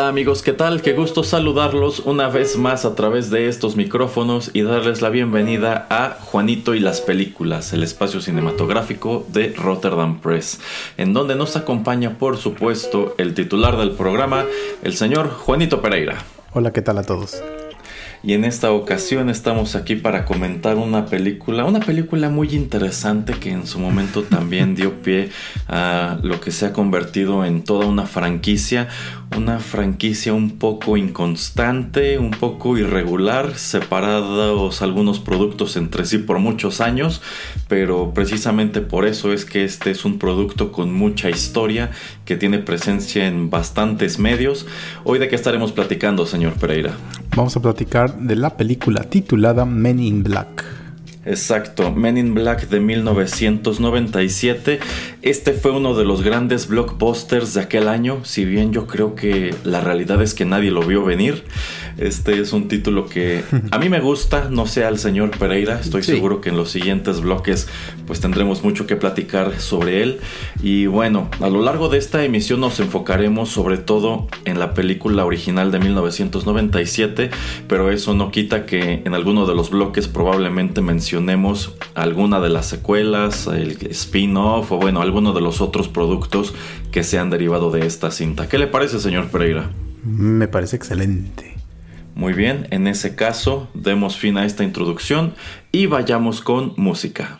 Hola amigos, ¿qué tal? Qué gusto saludarlos una vez más a través de estos micrófonos y darles la bienvenida a Juanito y las Películas, el espacio cinematográfico de Rotterdam Press, en donde nos acompaña por supuesto el titular del programa, el señor Juanito Pereira. Hola, ¿qué tal a todos? Y en esta ocasión estamos aquí para comentar una película, una película muy interesante que en su momento también dio pie a lo que se ha convertido en toda una franquicia, una franquicia un poco inconstante, un poco irregular, separados algunos productos entre sí por muchos años, pero precisamente por eso es que este es un producto con mucha historia que tiene presencia en bastantes medios. Hoy de qué estaremos platicando, señor Pereira. Vamos a platicar de la película titulada Men in Black. Exacto, Men in Black de 1997. Este fue uno de los grandes blockbusters de aquel año, si bien yo creo que la realidad es que nadie lo vio venir. Este es un título que a mí me gusta, no sé al señor Pereira, estoy seguro que en los siguientes bloques pues tendremos mucho que platicar sobre él. Y bueno, a lo largo de esta emisión nos enfocaremos sobre todo en la película original de 1997, pero eso no quita que en alguno de los bloques probablemente mencionemos alguna de las secuelas, el spin-off o bueno, alguno de los otros productos que se han derivado de esta cinta. ¿Qué le parece, señor Pereira? Me parece excelente. Muy bien, en ese caso, demos fin a esta introducción y vayamos con música.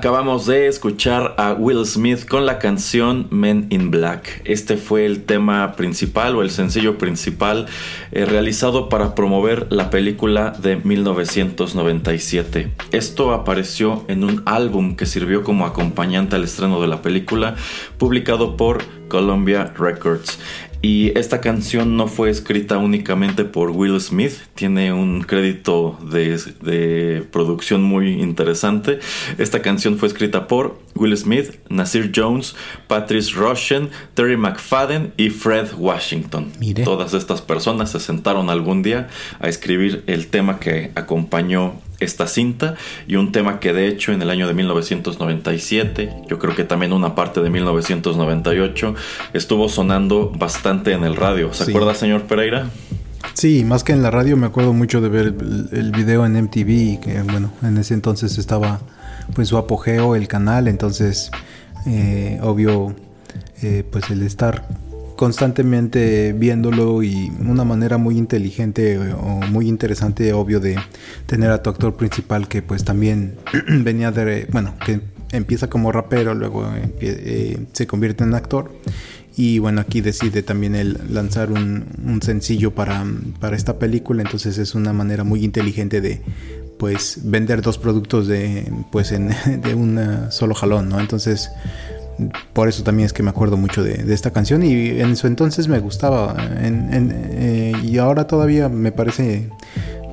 Acabamos de escuchar a Will Smith con la canción Men in Black. Este fue el tema principal o el sencillo principal eh, realizado para promover la película de 1997. Esto apareció en un álbum que sirvió como acompañante al estreno de la película, publicado por Columbia Records. Y esta canción no fue escrita únicamente por Will Smith, tiene un crédito de, de, producción muy interesante. Esta canción fue escrita por Will Smith, Nasir Jones, Patrice Rushen, Terry McFadden y Fred Washington. Mire. Todas estas personas se sentaron algún día a escribir el tema que acompañó esta cinta y un tema que de hecho en el año de 1997, yo creo que también una parte de 1998, estuvo sonando bastante en el radio. ¿Se Sí. acuerda, señor Pereira? Sí, más que en la radio me acuerdo mucho de ver el, el video en MTV, que bueno, en ese entonces estaba pues su apogeo el canal, entonces eh, obvio eh, pues el estar constantemente viéndolo y una manera muy inteligente eh, o muy interesante obvio de tener a tu actor principal que pues también venía de bueno que empieza como rapero luego empie- eh, se convierte en actor y bueno, aquí decide también él lanzar un, un sencillo para, para esta película. Entonces es una manera muy inteligente de pues vender dos productos de pues en, de un eh, solo jalón, ¿no? Entonces por eso también es que me acuerdo mucho de, esta canción y en su entonces me gustaba eh, y ahora todavía me parece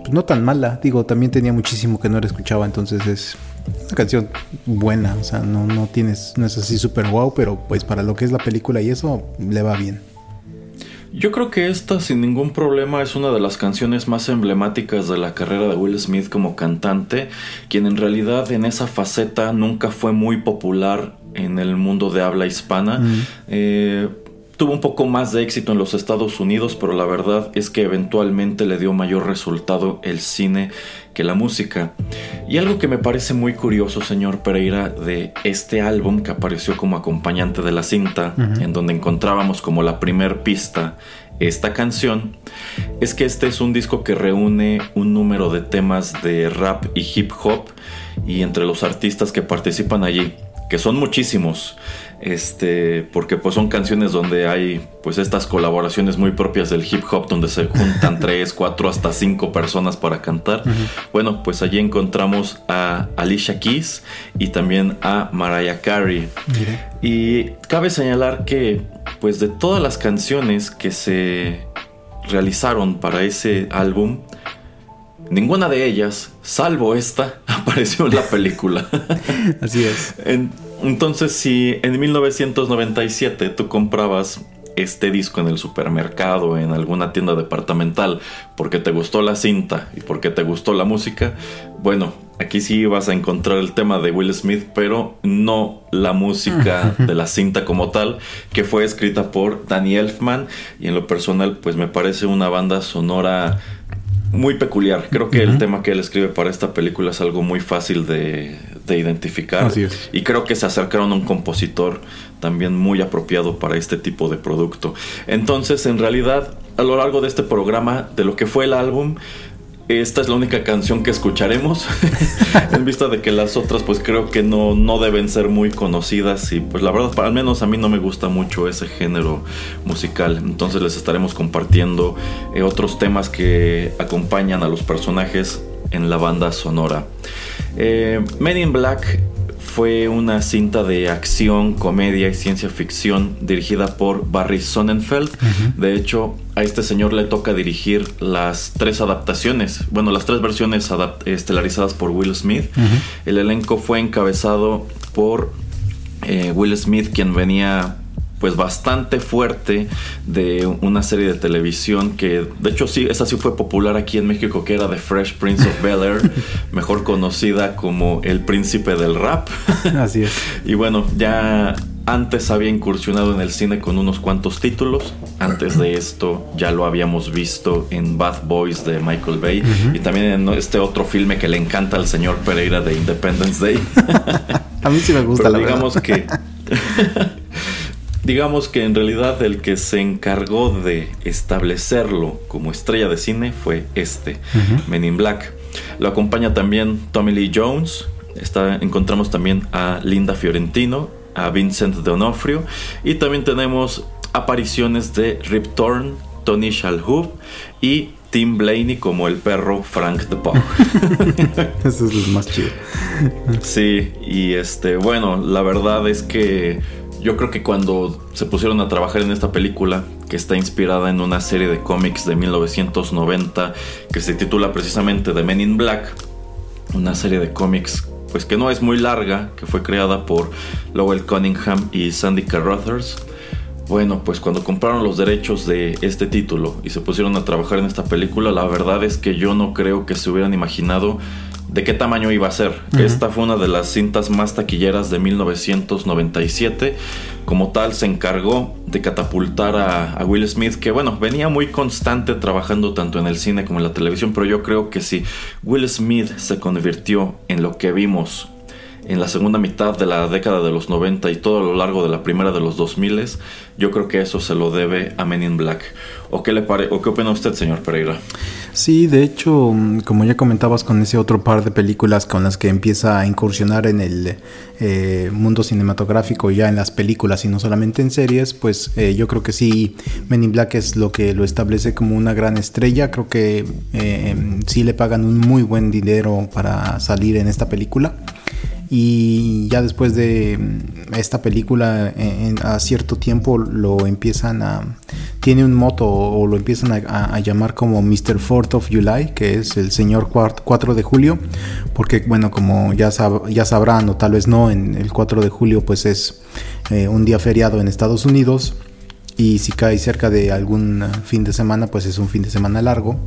pues, no tan mala. Digo, también tenía muchísimo que no la escuchaba, entonces es una canción buena, o sea, no, no tienes, no es así súper wow, pero pues para lo que es la película y eso le va bien. Yo creo que esta sin ningún problema es una de las canciones más emblemáticas de la carrera de Will Smith como cantante, quien en realidad en esa faceta nunca fue muy popular en el mundo de habla hispana. Eh, tuvo un poco más de éxito en los Estados Unidos, pero la verdad es que eventualmente le dio mayor resultado el cine que la música. Y algo que me parece muy curioso, señor Pereira, de este álbum que apareció como acompañante de la cinta, en donde encontrábamos como la primer pista esta canción, es que este es un disco que reúne un número de temas de rap y hip hop y entre los artistas que participan allí, que son muchísimos, este, porque pues son canciones donde hay pues estas colaboraciones muy propias del hip hop donde se juntan tres, cuatro, hasta cinco personas para cantar. Bueno, pues allí encontramos a Alicia Keys y también a Mariah Carey. Y cabe señalar que pues de todas las canciones que se realizaron para ese álbum, ninguna de ellas, salvo esta, apareció en la película. Así es. En- entonces, si en 1997 tú comprabas este disco en el supermercado, en alguna tienda departamental, porque te gustó la cinta y porque te gustó la música, bueno, aquí sí vas a encontrar el tema de Will Smith, pero no la música de la cinta como tal, que fue escrita por Danny Elfman y en lo personal, pues me parece una banda sonora muy peculiar. Creo que el tema que él escribe para esta película es algo muy fácil de, de identificar. Así es. Y creo que se acercaron a un compositor también muy apropiado para este tipo de producto. Entonces, en realidad, a lo largo de este programa, de lo que fue el álbum, esta es la única canción que escucharemos. en vista de que las otras, pues creo que no, no deben ser muy conocidas. Y pues la verdad, al menos a mí no me gusta mucho ese género musical. Entonces les estaremos compartiendo eh, otros temas que acompañan a los personajes en la banda sonora. Eh, Men in Black fue una cinta de acción, comedia y ciencia ficción dirigida por Barry Sonnenfeld. De hecho, a este señor le toca dirigir las tres adaptaciones, bueno, las tres versiones estelarizadas por Will Smith. El elenco fue encabezado por eh, Will Smith, quien venía pues bastante fuerte de una serie de televisión que de hecho sí, esa sí fue popular aquí en México que era The Fresh Prince of Bel Air, mejor conocida como El Príncipe del Rap. Así es. y bueno, ya antes había incursionado en el cine con unos cuantos títulos. Antes de esto ya lo habíamos visto en Bad Boys de Michael Bay y también en este otro filme que le encanta al señor Pereira de Independence Day. A mí sí me gusta Pero digamos que Digamos que en realidad el que se encargó de establecerlo como estrella de cine fue este, Men in Black. Lo acompaña también Tommy Lee Jones. Está, encontramos también a Linda Fiorentino, a Vincent D'Onofrio y también tenemos apariciones de Rip Torn, Tony Shalhoub y Tim Blaney como el perro Frank the Pug. Eso es lo más chido. sí, y este, bueno, la verdad es que yo creo que cuando se pusieron a trabajar en esta película, que está inspirada en una serie de cómics de 1990 que se titula precisamente The Men in Black, una serie de cómics pues que no es muy larga, que fue creada por Lowell Cunningham y Sandy Carruthers. Bueno, pues cuando compraron los derechos de este título y se pusieron a trabajar en esta película, la verdad es que yo no creo que se hubieran imaginado de qué tamaño iba a ser. Esta fue una de las cintas más taquilleras de 1997. Como tal, se encargó de catapultar a, Will Smith, que bueno, venía muy constante trabajando tanto en el cine como en la televisión, pero yo creo que si Will Smith se convirtió en lo que vimos en la segunda mitad de la década de los 90 y todo a lo largo de la primera de los 2000, yo creo que eso se lo debe a Men in Black. ¿O qué, le pare ¿O qué opina usted, señor Pereira? Sí, de hecho, como ya comentabas con ese otro par de películas con las que empieza a incursionar en el eh, mundo cinematográfico, ya en las películas y no solamente en series, pues eh, yo creo que sí, Men in Black es lo que lo establece como una gran estrella. Creo que eh, sí le pagan un muy buen dinero para salir en esta película y ya después de mm, esta película a cierto tiempo lo empiezan a tiene un moto o lo empiezan a, llamar como Mr. Fourth of July que es el señor 4 de julio porque bueno como ya, ya sabrán o tal vez no en el 4 de julio pues es eh, un día feriado en Estados Unidos y si cae cerca de algún fin de semana pues es un fin de semana largo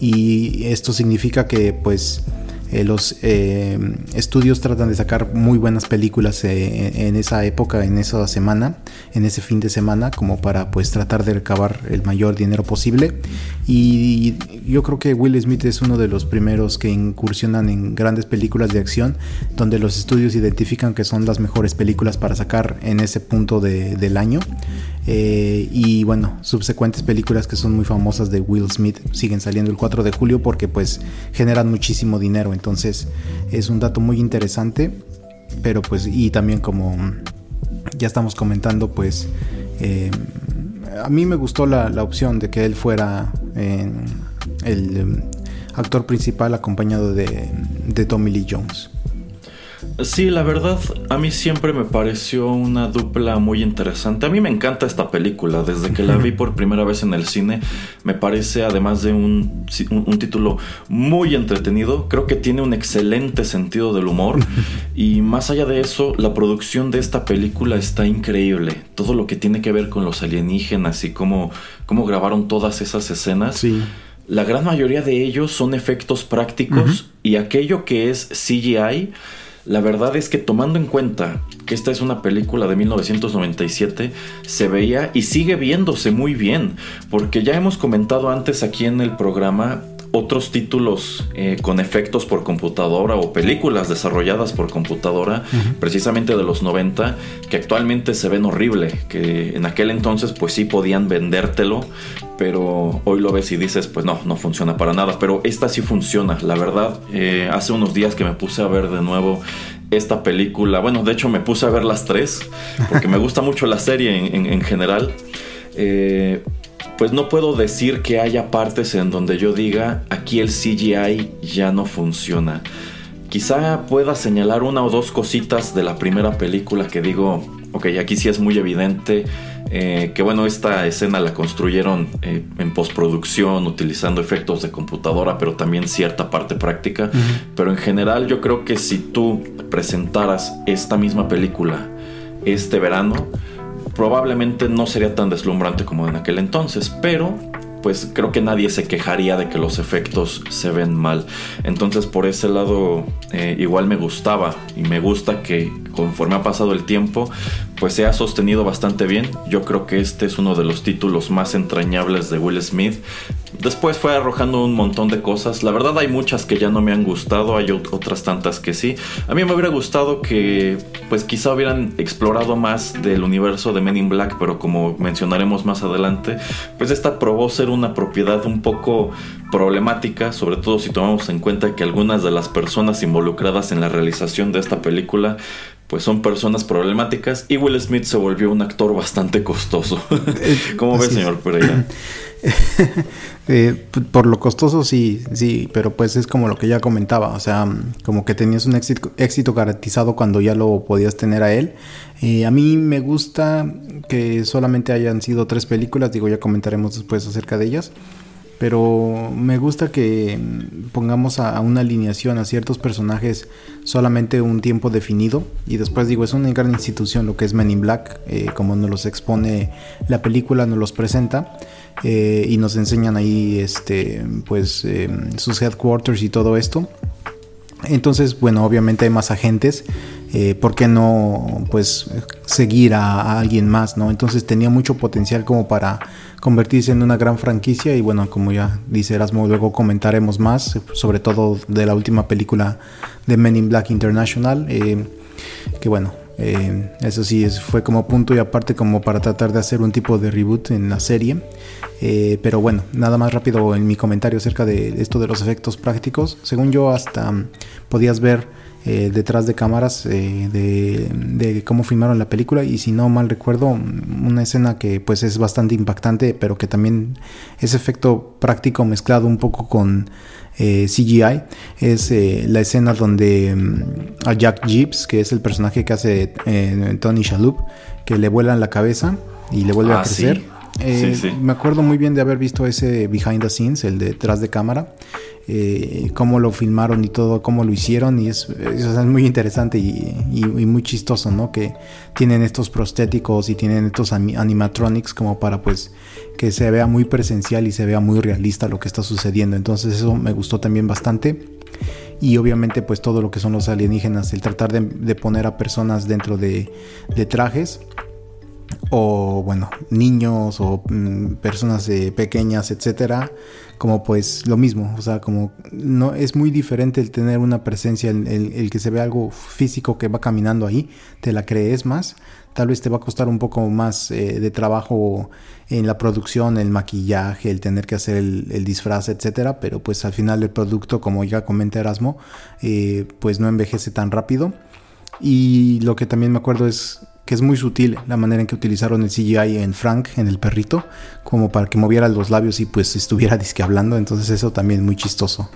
y esto significa que pues eh, los eh, estudios tratan de sacar muy buenas películas eh, en esa época, en esa semana, en ese fin de semana, como para pues tratar de recabar el mayor dinero posible. Y yo creo que Will Smith es uno de los primeros que incursionan en grandes películas de acción, donde los estudios identifican que son las mejores películas para sacar en ese punto del año. Y bueno, subsecuentes películas que son muy famosas de Will Smith siguen saliendo el 4 de julio porque pues generan muchísimo dinero. Entonces es un dato muy interesante, pero pues y también como ya estamos comentando, pues eh, a mí me gustó la, opción de que él fuera el em, actor principal acompañado de, de Tommy Lee Jones. Sí, la verdad, a mí siempre me pareció una dupla muy interesante. A mí me encanta esta película. Desde que la vi por primera vez en el cine, me parece, además de un, título muy entretenido, creo que tiene un excelente sentido del humor. Y más allá de eso, la producción de esta película está increíble. Todo lo que tiene que ver con los alienígenas y cómo, cómo grabaron todas esas escenas. Sí. La gran mayoría de ellos son efectos prácticos y aquello que es CGI la verdad es que tomando en cuenta que esta es una película de 1997, se veía y sigue viéndose muy bien, porque ya hemos comentado antes aquí en el programa otros títulos eh, con efectos por computadora o películas desarrolladas por computadora, precisamente de los 90, que actualmente se ven horrible, que en aquel entonces pues sí podían vendértelo, pero hoy lo ves y dices pues no, no funciona para nada, pero esta sí funciona, la verdad, eh, hace unos días que me puse a ver de nuevo esta película, bueno, de hecho me puse a ver las tres, porque me gusta mucho la serie en, general. Eh, pues no puedo decir que haya partes en donde yo diga aquí el CGI ya no funciona. Quizá pueda señalar una o dos cositas de la primera película que digo, ok, aquí sí es muy evidente eh, que bueno, esta escena la construyeron eh, en postproducción utilizando efectos de computadora, pero también cierta parte práctica. Pero en general yo creo que si tú presentaras esta misma película este verano, probablemente no sería tan deslumbrante como en aquel entonces, pero pues creo que nadie se quejaría de que los efectos se ven mal. Entonces por ese lado eh, igual me gustaba y me gusta que conforme ha pasado el tiempo pues se ha sostenido bastante bien. Yo creo que este es uno de los títulos más entrañables de Will Smith. Después fue arrojando un montón de cosas. La verdad hay muchas que ya no me han gustado, hay otras tantas que sí. A mí me hubiera gustado que pues quizá hubieran explorado más del universo de Men in Black, pero como mencionaremos más adelante, pues esta probó ser una propiedad un poco problemática, sobre todo si tomamos en cuenta que algunas de las personas involucradas en la realización de esta película pues son personas problemáticas y Will Smith se volvió un actor bastante costoso. Eh, ¿Cómo ves, señor Pereira? Eh, por lo costoso sí, sí, pero pues es como lo que ya comentaba, o sea, como que tenías un éxito, éxito garantizado cuando ya lo podías tener a él. Eh, a mí me gusta que solamente hayan sido tres películas, digo, ya comentaremos después acerca de ellas pero me gusta que pongamos a, una alineación a ciertos personajes solamente un tiempo definido. Y después digo es una gran institución lo que es Men in Black eh, como nos los expone la película nos los presenta eh, y nos enseñan ahí este pues em, sus headquarters y todo esto. Entonces bueno obviamente hay más agentes eh, ¿por qué no pues seguir a, alguien más? ¿no? Entonces tenía mucho potencial como para convertirse en una gran franquicia y bueno, como ya dice Erasmo, luego comentaremos más, sobre todo de la última película de Men in Black International, eh, que bueno, eh, eso sí, fue como punto y aparte como para tratar de hacer un tipo de reboot en la serie. pero bueno, nada más rápido en mi comentario acerca de esto de los efectos prácticos. Según yo, hasta podías ver eh, detrás de cámaras eh, de, cómo filmaron la película. Y si no mal recuerdo una escena que pues es bastante impactante pero que también es efecto práctico mezclado un poco con eh, CGI es la escena donde mm, a Jack Gibbs que es el personaje que hace Tony Shalhoub que le vuelan la cabeza y le vuelve a crecer me acuerdo muy bien de haber visto ese behind the scenes el detrás de cámara eh, cómo lo filmaron y todo, cómo lo hicieron y es, muy interesante y, muy chistoso, ¿no? Que tienen estos prostéticos y tienen estos animatronics como para pues que se vea muy presencial y se vea muy realista lo que está sucediendo. Entonces eso me gustó también bastante y obviamente pues todo lo que son los alienígenas, el tratar de, poner a personas dentro de, trajes o bueno, niños o mm, personas eh, pequeñas, etcétera, como pues lo mismo, o sea, como no es muy diferente el tener una presencia, el, el, que se ve algo físico que va caminando ahí, te la crees más, tal vez te va a costar un poco más eh, de trabajo en la producción, el maquillaje, el tener que hacer el, disfraz, etcétera, pero pues al final el producto, como ya comenta Erasmo, eh, pues no envejece tan rápido. Y lo que también me acuerdo es que es muy sutil la manera en que utilizaron el CGI en Frank, en el perrito, como para que moviera los labios y pues estuviera disque hablando, entonces eso también es muy chistoso.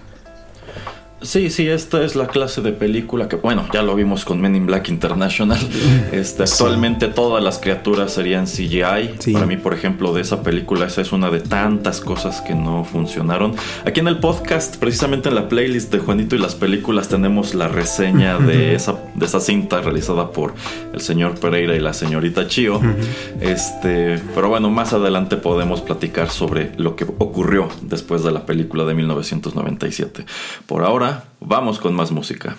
Sí, sí, esta es la clase de película que, bueno, ya lo vimos con Men in Black International. Este, actualmente todas las criaturas serían CGI. Para mí, por ejemplo, de esa película, esa es una de tantas cosas que no funcionaron. Aquí en el podcast, precisamente en la playlist de Juanito y las películas, tenemos la reseña de esa, de esa cinta realizada por el señor Pereira y la señorita Chio. Este, pero bueno, más adelante podemos platicar sobre lo que ocurrió después de la película de 1997. Por ahora, vamos con más música.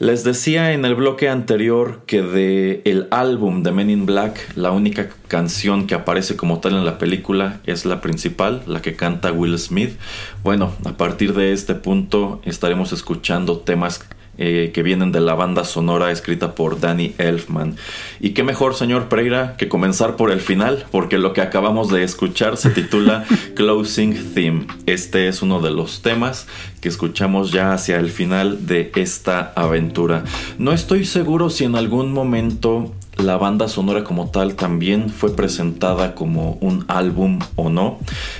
Les decía en el bloque anterior que de el álbum de Men in Black, la única canción que aparece como tal en la película es la principal, la que canta Will Smith. Bueno, a partir de este punto estaremos escuchando temas eh, que vienen de la banda sonora escrita por Danny Elfman. Y qué mejor, señor Pereira, que comenzar por el final, porque lo que acabamos de escuchar se titula Closing Theme. Este es uno de los temas que escuchamos ya hacia el final de esta aventura. No estoy seguro si en algún momento la banda sonora como tal también fue presentada como un álbum o no,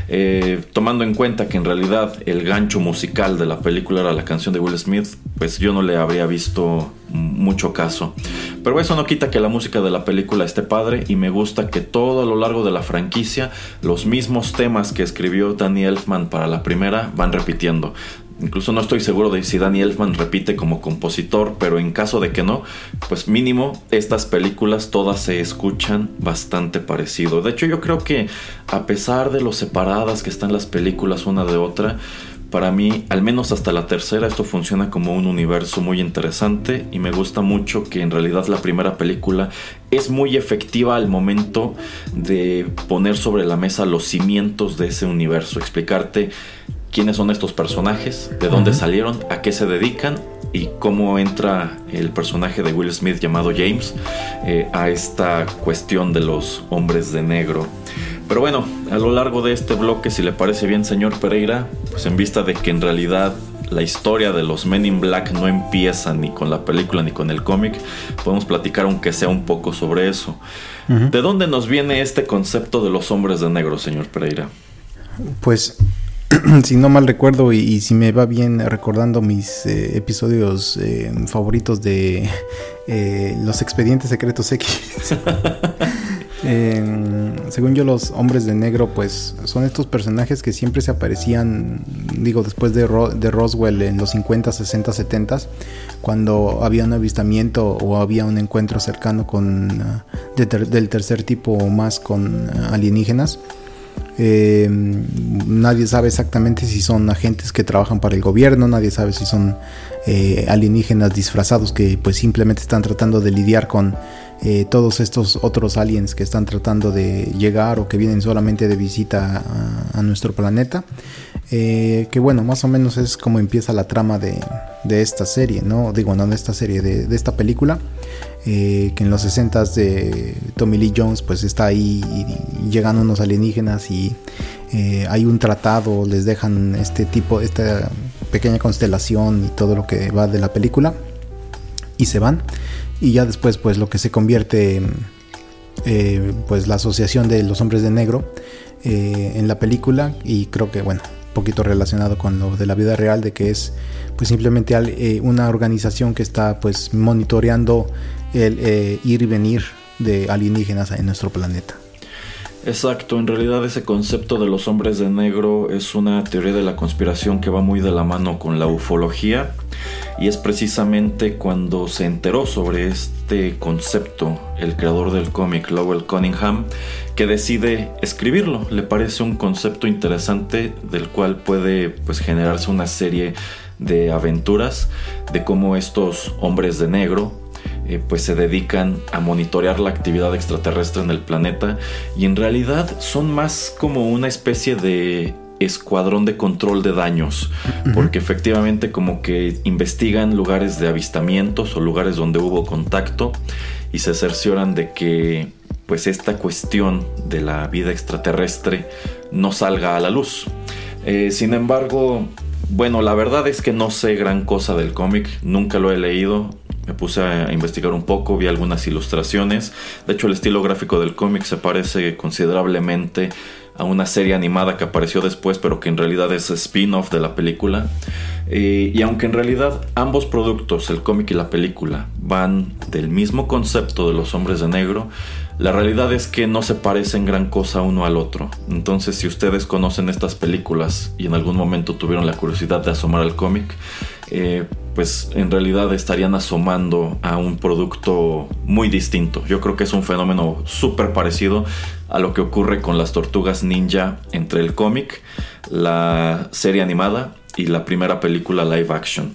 eh, tomando en cuenta que en realidad el gancho musical de la película era la canción de Will Smith, pues yo no le habría visto mucho caso. Pero eso no quita que la música de la película esté padre y me gusta que todo a lo largo de la franquicia los mismos temas que escribió Danny Elfman para la primera van repitiendo. Incluso no estoy seguro de si Danny Elfman repite como compositor, pero en caso de que no, pues mínimo estas películas todas se escuchan bastante parecido. De hecho yo creo que a pesar de lo separadas que están las películas una de otra, para mí, al menos hasta la tercera, esto funciona como un universo muy interesante y me gusta mucho que en realidad la primera película es muy efectiva al momento de poner sobre la mesa los cimientos de ese universo, explicarte quiénes son estos personajes, de dónde salieron, a qué se dedican y cómo entra el personaje de Will Smith llamado James eh, a esta cuestión de los hombres de negro. Pero bueno, a lo largo de este bloque, si le parece bien, señor Pereira, pues en vista de que en realidad la historia de los Men in Black no empieza ni con la película ni con el cómic, podemos platicar aunque sea un poco sobre eso. ¿De dónde nos viene este concepto de los hombres de negro, señor Pereira? Pues si no mal recuerdo y, si me va bien recordando mis eh, episodios eh, favoritos de eh, los expedientes secretos X. según yo los hombres de negro pues son estos personajes que siempre se aparecían digo después de, de Roswell en los 50, 60, 70 cuando había un avistamiento o había un encuentro cercano con uh, del tercer tipo o más con uh, alienígenas eh, nadie sabe exactamente si son agentes que trabajan para el gobierno, nadie sabe si son eh, alienígenas disfrazados que pues simplemente están tratando de lidiar con eh, todos estos otros aliens que están tratando de llegar o que vienen solamente de visita a, nuestro planeta. Que bueno, más o menos es como empieza la trama de, esta serie, ¿no? Digo, no de esta serie, de, de esta película. Eh, que en los 60 de Tommy Lee Jones pues está ahí y, llegan unos alienígenas y eh, hay un tratado, les dejan este tipo, esta pequeña constelación y todo lo que va de la película y se van y ya después pues lo que se convierte eh, pues la asociación de los hombres de negro en la película y creo que bueno poquito relacionado con lo de la vida real de que es pues simplemente una organización que está pues monitoreando el eh, ir y venir de alienígenas en nuestro planeta. Exacto, en realidad ese concepto de los hombres de negro es una teoría de la conspiración que va muy de la mano con la ufología y es precisamente cuando se enteró sobre este concepto el creador del cómic Lowell Cunningham que decide escribirlo. Le parece un concepto interesante del cual puede pues generarse una serie de aventuras de cómo estos hombres de negro eh, pues se dedican a monitorear la actividad extraterrestre en el planeta y en realidad son más como una especie de escuadrón de control de daños, porque efectivamente como que investigan lugares de avistamientos o lugares donde hubo contacto y se cercioran de que pues esta cuestión de la vida extraterrestre no salga a la luz. Eh, sin embargo, bueno, la verdad es que no sé gran cosa del cómic, nunca lo he leído, me puse a investigar un poco, vi algunas ilustraciones. De hecho, el estilo gráfico del cómic se parece considerablemente a una serie animada que apareció después, pero que en realidad es spin-off de la película. Eh, y aunque en realidad ambos productos, el cómic y la película, van del mismo concepto de los hombres de negro, la realidad es que no se parecen gran cosa uno al otro. Entonces, si ustedes conocen estas películas y en algún momento tuvieron la curiosidad de asomar al cómic, eh, pues en realidad estarían asomando a un producto muy distinto. Yo creo que es un fenómeno súper parecido a lo que ocurre con las tortugas ninja entre el cómic, la serie animada y la primera película live action.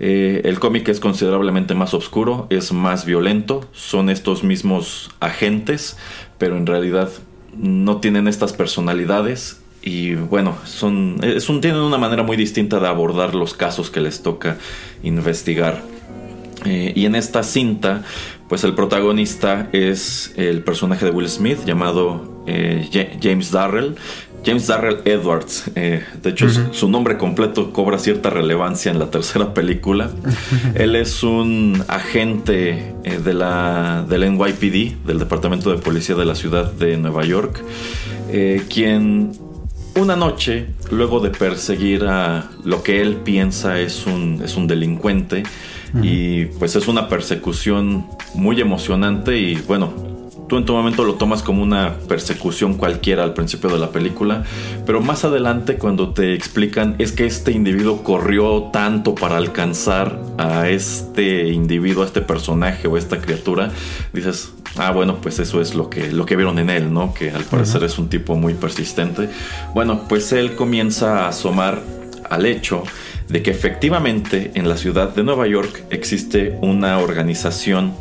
Eh, el cómic es considerablemente más oscuro, es más violento, son estos mismos agentes, pero en realidad no tienen estas personalidades y bueno, son, es un, tienen una manera muy distinta de abordar los casos que les toca investigar. Eh, y en esta cinta, pues el protagonista es el personaje de Will Smith llamado eh, James Darrell. James Darrell Edwards. Eh, de hecho, su nombre completo cobra cierta relevancia en la tercera película. Él es un agente de la, del NYPD, del Departamento de Policía de la Ciudad de Nueva York, quien una noche, luego de perseguir a lo que él piensa es un, es un delincuente, y pues es una persecución muy emocionante y bueno, tú en tu momento lo tomas como una persecución cualquiera al principio de la película, pero más adelante cuando te explican es que este individuo corrió tanto para alcanzar a este individuo, a este personaje o esta criatura, dices, ah bueno, pues eso es lo que, lo que vieron en él, ¿no? Que al parecer es un tipo muy persistente. Bueno, pues él comienza a asomar al hecho de que efectivamente en la ciudad de Nueva York existe una organización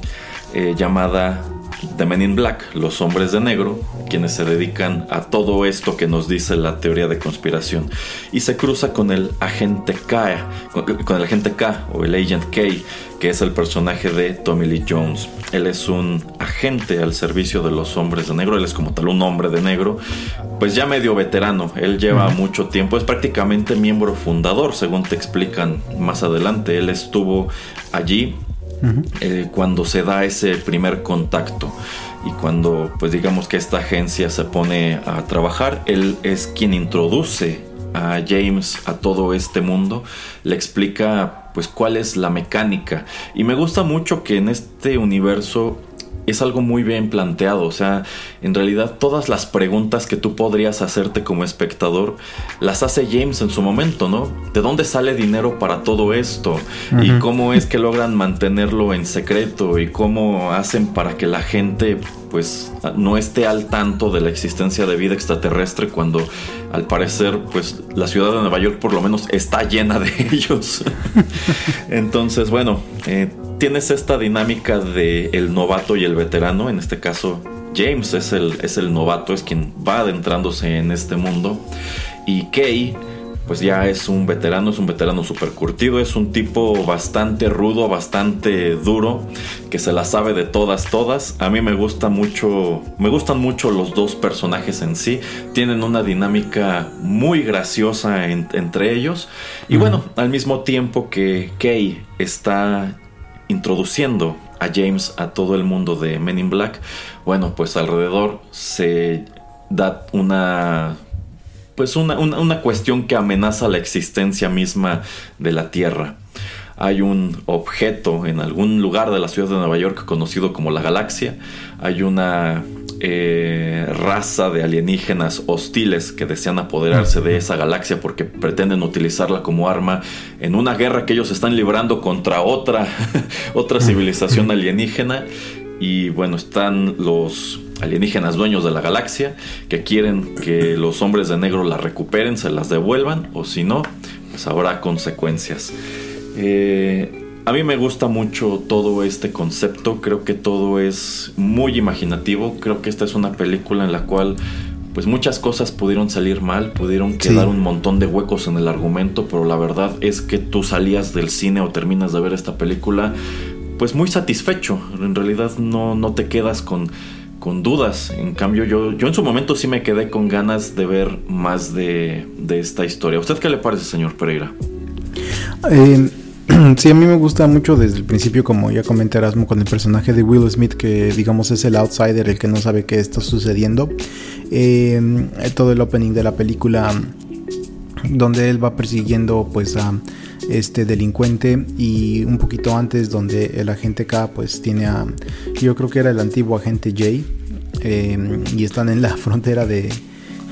eh, llamada The Men in Black, los hombres de negro, quienes se dedican a todo esto que nos dice la teoría de conspiración. Y se cruza con el agente K, con, el agente K o el Agent K, que es el personaje de Tommy Lee Jones. Él es un agente al servicio de los hombres de negro, él es como tal un hombre de negro, pues ya medio veterano, él lleva mucho tiempo, es prácticamente miembro fundador, según te explican más adelante. Él estuvo allí eh, cuando se da ese primer contacto y cuando pues digamos que esta agencia se pone a trabajar, él es quien introduce a James a todo este mundo, le explica pues cuál es la mecánica. Y me gusta mucho que en este universo es algo muy bien planteado. O sea, en realidad todas las preguntas que tú podrías hacerte como espectador las hace James en su momento, ¿no? ¿De dónde sale dinero para todo esto? ¿Y cómo es que logran mantenerlo en secreto? ¿Y cómo hacen para que la gente pues no esté al tanto de la existencia de vida extraterrestre cuando al parecer pues la ciudad de Nueva York por lo menos está llena de ellos. Entonces, bueno, eh, tienes esta dinámica de el novato y el veterano. En este caso, James es el, es el novato, es quien va adentrándose en este mundo. Y Kay, pues ya es un veterano, es un veterano super curtido, es un tipo bastante rudo, bastante duro, que se la sabe de todas, todas. A mí me gusta mucho, me gustan mucho los dos personajes en sí. Tienen una dinámica muy graciosa entre ellos. Y bueno, al mismo tiempo que Kay está introduciendo a James a todo el mundo de Men in Black, bueno, pues alrededor se da una pues una, una, cuestión que amenaza la existencia misma de la Tierra. Hay un objeto en algún lugar de la ciudad de Nueva York conocido como la galaxia. Hay una eh, raza de alienígenas hostiles que desean apoderarse de esa galaxia porque pretenden utilizarla como arma en una guerra que ellos están librando contra otra, otra civilización alienígena. Y bueno, están los alienígenas dueños de la galaxia que quieren que los hombres de negro la recuperen, se las devuelvan, o si no, pues habrá consecuencias. Eh, a mí me gusta mucho todo este concepto, creo que todo es muy imaginativo, creo que esta es una película en la cual pues muchas cosas pudieron salir mal, pudieron quedar un montón de huecos en el argumento, pero la verdad es que tú salías del cine o terminas de ver esta película pues muy satisfecho, en realidad no, no te quedas con, con dudas, en cambio yo, yo en su momento sí me quedé con ganas de ver más de, de esta historia. ¿A usted qué le parece, señor Pereira? Eh, Sí, a mí me gusta mucho desde el principio, como ya comenté Erasmo, con el personaje de Will Smith, que digamos es el outsider, el que no sabe qué está sucediendo. Em, todo el opening de la película, donde él va persiguiendo pues a este delincuente y un poquito antes donde el agente K pues tiene a, yo creo que era el antiguo agente J em, y están en la frontera de,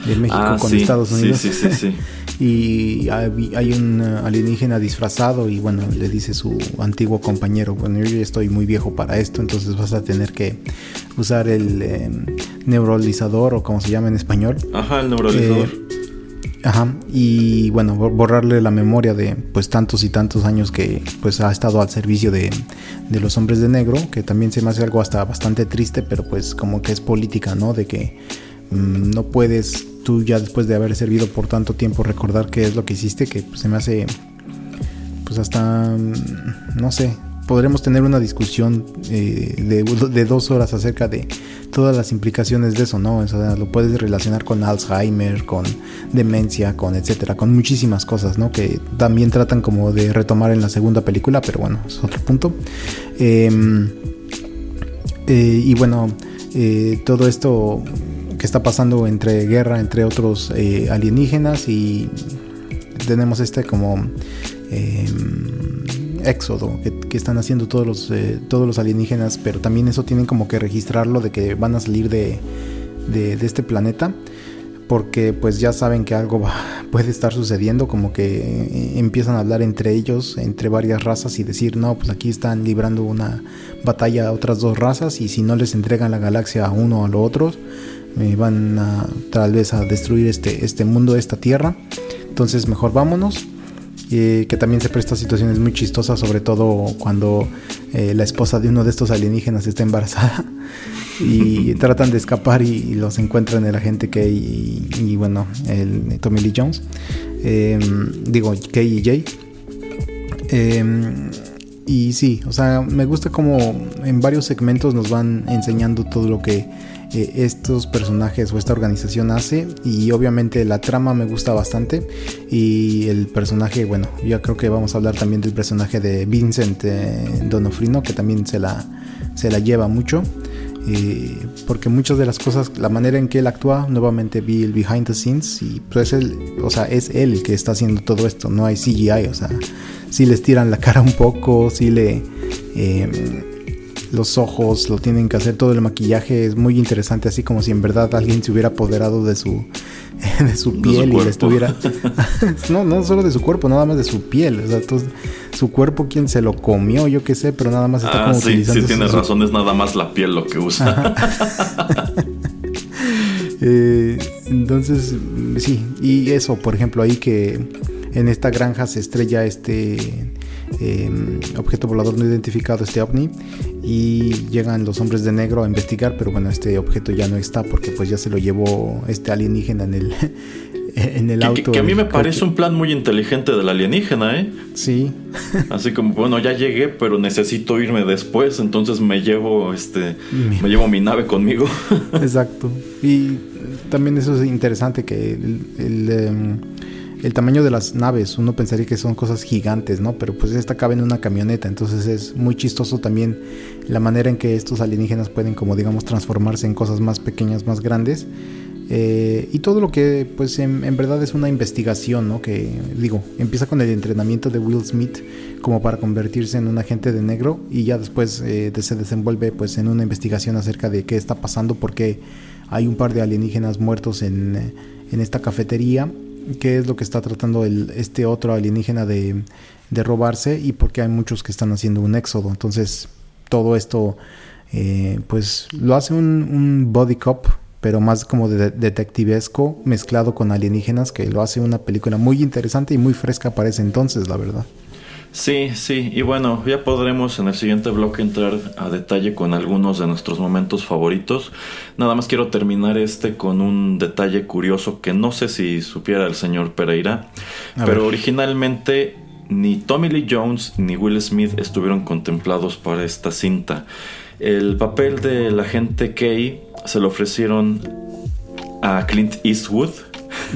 México ah, con Estados Unidos. Sí, sí, sí, y hay un alienígena disfrazado y bueno, le dice su antiguo compañero, bueno, yo ya estoy muy viejo para esto, entonces vas a tener que usar el em, neuralizador o como se llama en español. Ajá, el neuralizador. Ajá, y bueno, bor- borrarle la memoria de pues tantos y tantos años que pues ha estado al servicio de, de los hombres de negro, que también se me hace algo hasta bastante triste, pero pues como que es política, ¿no? De que mm, no puedes tú ya después de haber servido por tanto tiempo recordar qué es lo que hiciste, que pues, se me hace pues hasta, mm, no sé, podremos tener una discusión eh, de, dos horas acerca de todas las implicaciones de eso, ¿no? O sea, lo puedes relacionar con Alzheimer, con demencia, con etcétera, con muchísimas cosas, ¿no? Que también tratan como de retomar en la segunda película, pero bueno, es otro punto. Em, eh, y bueno, eh, todo esto que está pasando entre guerra, entre otros alienígenas y tenemos este como em, éxodo que, están haciendo todos los, eh, todos los alienígenas, pero también eso tienen como que registrarlo de que van a salir de, de, este planeta porque pues ya saben que algo puede estar sucediendo, como que eh, empiezan a hablar entre ellos, entre varias razas y decir, no, pues aquí están librando una batalla a otras dos razas y si no les entregan la galaxia a uno o a los otros, eh, van a tal vez a destruir este, este mundo, esta tierra. Entonces mejor vámonos. Eh, que también se presta a situaciones muy chistosas, sobre todo cuando eh, la esposa de uno de estos alienígenas está embarazada y tratan de escapar y, y los encuentran el agente Kay y, y, bueno, el Tommy Lee Jones. Eh, digo, Kay y Jay. Eh, y sí, o sea, me gusta como en varios segmentos nos van enseñando todo lo que estos personajes o esta organización hace y obviamente la trama me gusta bastante y el personaje, bueno, yo creo que vamos a hablar también del personaje de Vincent eh, Donofrino que también se la, se la lleva mucho. eh, porque muchas de las cosas, la manera en que él actúa, nuevamente vi el behind the scenes y pues él, o sea, es él el que está haciendo todo esto, no hay CGI, o sea, si les tiran la cara un poco, si le eh, los ojos lo tienen que hacer, todo el maquillaje es muy interesante, así como si en verdad alguien se hubiera apoderado de su de su De su piel y le estuviera no, no solo de su cuerpo, nada más de su piel, o sea, su cuerpo quien se lo comió, yo qué sé, pero nada más está Ah, como sí, utilizando sí, tienes su- razón, es nada más la piel lo que usa. Eh, entonces, sí, y eso, por ejemplo, ahí que en esta granja se estrella este eh, objeto volador no identificado, este ovni, y llegan los hombres de negro a investigar, pero bueno, este objeto ya no está porque pues ya se lo llevó este alienígena en el, en el Que, auto. que- que a mí me parece un plan muy inteligente del alienígena, ¿eh? Sí, Así como, bueno, ya llegué, pero necesito irme después, entonces me llevo, este, Mi- me llevo mi nave conmigo. Exacto. Y también eso es interesante que el, el, em, el tamaño de las naves, uno pensaría que son cosas gigantes, ¿no? Pero pues esta cabe en una camioneta, entonces es muy chistoso también la manera en que estos alienígenas pueden como digamos transformarse en cosas más pequeñas, más grandes. Eh, y todo lo que pues en, verdad es una investigación, ¿no? Que digo, empieza con el entrenamiento de Will Smith como para convertirse en un agente de negro y ya después eh, se desenvuelve pues en una investigación acerca de qué está pasando, porque hay un par de alienígenas muertos en, eh, en esta cafetería, qué es lo que está tratando el, este otro alienígena de, de robarse y porque hay muchos que están haciendo un éxodo. Entonces todo esto eh, pues lo hace un, body cop pero más como de detectivesco mezclado con alienígenas que lo hace una película muy interesante y muy fresca para ese entonces, la verdad. Sí, sí, y bueno, ya podremos en el siguiente bloque entrar a detalle con algunos de nuestros momentos favoritos. Nada más quiero terminar este con un detalle curioso que no sé si supiera el señor Pereira, A pero ver. originalmente ni Tommy Lee Jones ni Will Smith estuvieron contemplados para esta cinta. El papel del agente Kay se lo ofrecieron a Clint Eastwood,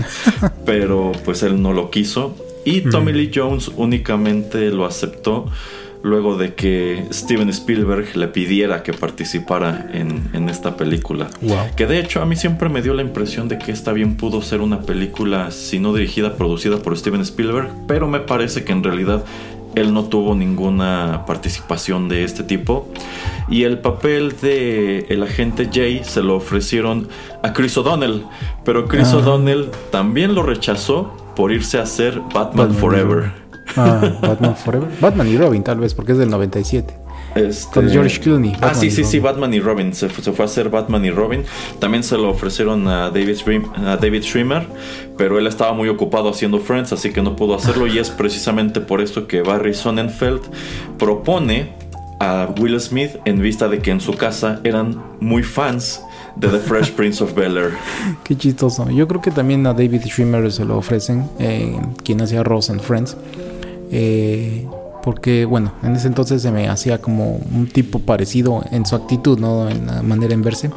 pero pues él no lo quiso. Y Tommy Lee Jones únicamente lo aceptó luego de que Steven Spielberg le pidiera que participara en, en esta película. Wow. Que de hecho a mí siempre me dio la impresión de que esta bien pudo ser una película, si no dirigida, producida por Steven Spielberg, pero me parece que en realidad él no tuvo ninguna participación de este tipo. Y el papel de el agente Jay se lo ofrecieron a Chris O'Donnell, pero Chris Ah. O'Donnell también lo rechazó por irse a hacer Batman, Batman Forever. Ah, Batman Forever. Batman y Robin, tal vez, porque es del 97. Este- Con George Clooney, ah, Batman sí, y sí, sí, Robin. Batman y Robin. Se, fu- se fue a hacer Batman y Robin. También se lo ofrecieron a David, a David Schwimmer, pero él estaba muy ocupado haciendo Friends, así que no pudo hacerlo. y es precisamente por esto que Barry Sonnenfeld propone a Will Smith en vista de que en su casa eran muy fans de The Fresh Prince of Bel Air. Qué chistoso. Yo creo que también a David Schwimmer se lo ofrecen, eh, quien hacía Ross and Friends. Eh, porque, bueno, en ese entonces se me hacía como un tipo parecido en su actitud, ¿no? En la manera en verse.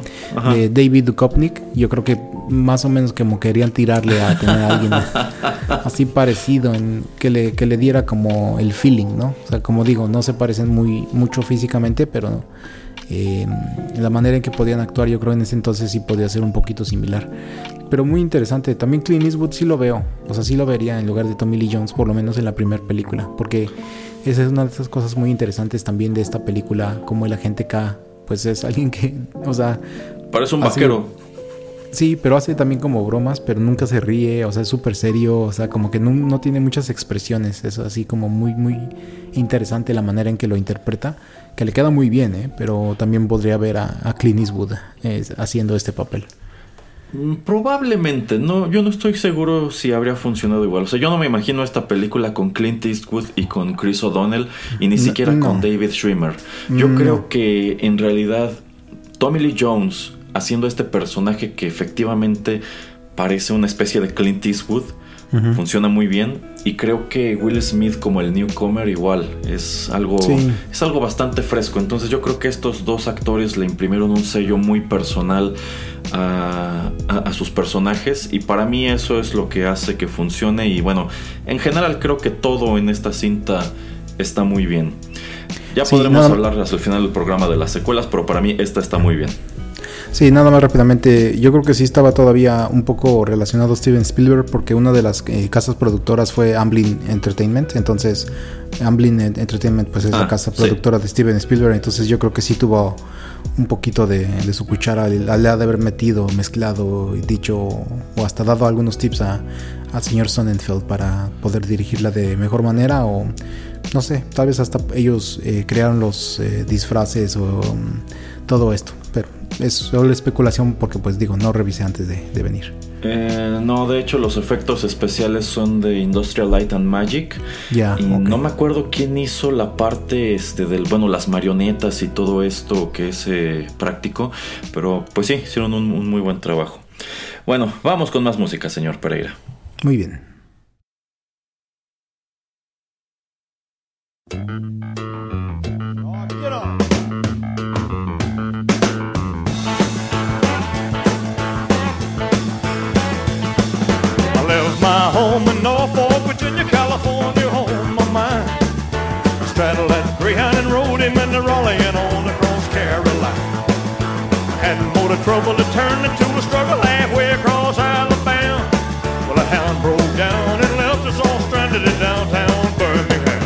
Eh, David Duchovny, yo creo que más o menos como querían tirarle a tener a alguien así parecido, en, que, le, que le diera como el feeling, ¿no? O sea, como digo, no se parecen muy mucho físicamente, pero eh, la manera en que podían actuar, yo creo en ese entonces sí podía ser un poquito similar. Pero muy interesante. También Clint Eastwood sí lo veo. O sea, sí lo vería en lugar de Tommy Lee Jones, por lo menos en la primera película. Porque esa es una de esas cosas muy interesantes también de esta película. Como el agente K, pues es alguien que, o sea, Parece un vaquero. sí, pero hace también como bromas, pero nunca se ríe. O sea, es súper serio. O sea, como que no, no tiene muchas expresiones. Es así como muy, muy interesante la manera en que lo interpreta. Que le queda muy bien, ¿eh? Pero también podría ver a, a Clint Eastwood eh, haciendo este papel. Mm, Probablemente, no, yo no estoy seguro si habría funcionado igual. O sea, yo no me imagino esta película con Clint Eastwood y con Chris O'Donnell y ni No, siquiera no. con David Schwimmer. Yo No. creo que en realidad Tommy Lee Jones haciendo este personaje que efectivamente parece una especie de Clint Eastwood funciona muy bien y creo que Will Smith como el newcomer igual es algo Sí. es algo bastante fresco. Entonces yo creo que estos dos actores le imprimieron un sello muy personal a, a- a sus personajes y para mí eso es lo que hace que funcione y bueno, en general creo que todo en esta cinta está muy bien. Ya Sí, podremos nada- hablar hasta el final del programa de las secuelas, pero para mí esta está muy bien. Sí, nada más rápidamente. Yo creo que sí estaba todavía un poco relacionado Steven Spielberg porque una de las eh, casas productoras fue Amblin Entertainment. Entonces, Amblin En- Entertainment pues es Ah, la casa sí. productora de Steven Spielberg. Entonces yo creo que sí tuvo un poquito de, su cuchara al al de haber metido, mezclado, y dicho o hasta dado algunos tips a, al señor Sonnenfeld para poder dirigirla de mejor manera o no sé, tal vez hasta ellos eh, crearon los eh, disfraces o mm, todo esto. Pero es solo especulación porque pues digo, no revisé antes de venir. Eh, no, de hecho los efectos especiales son de Industrial Light and Magic. Ya, y no me acuerdo quién hizo la parte este, del, bueno, las marionetas y todo esto que es eh, práctico. Pero pues sí, hicieron un, un muy buen trabajo. Bueno, vamos con más música, señor Pereira. Muy bien. More to trouble to turn into a struggle halfway across Alabama. Well, a hound broke down and left us all stranded in downtown Birmingham.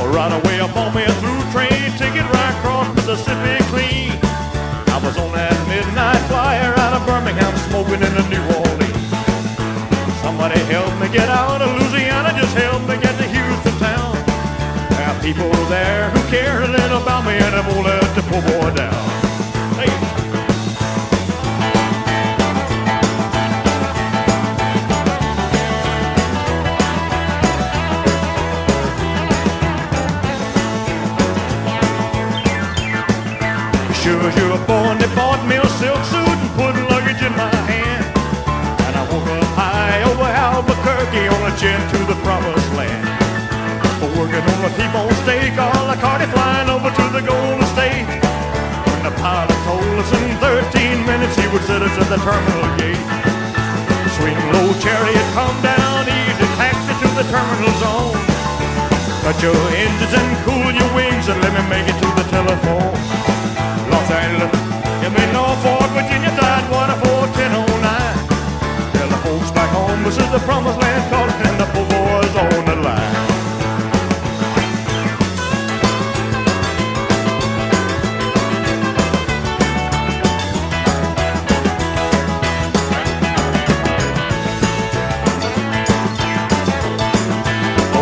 Well, right away up on me a through train ticket right across Mississippi clean. I was on that midnight flyer out of Birmingham smoking in the New Orleans. Somebody help me get out of Louisiana, just help me get to Houston town. There are people there who care a little about me and they won't let the poor boy down. Sure as you're born, they bought me a silk suit and put luggage in my hand. And I woke up high over Albuquerque on a jet to the promised land. For working on a T-bone steak, all the carty flying over to the Golden State. When the pilot told us in 13 minutes he would set us at the terminal gate. Swing low chariot, come down easy, taxi to the terminal zone. Cut your engines and cool your wings and let me make it to the telephone. Los Angeles, give me Norfolk, Virginia, Tidewater 41009. Tell the folks back home this is the promised land calling and the boys on the line.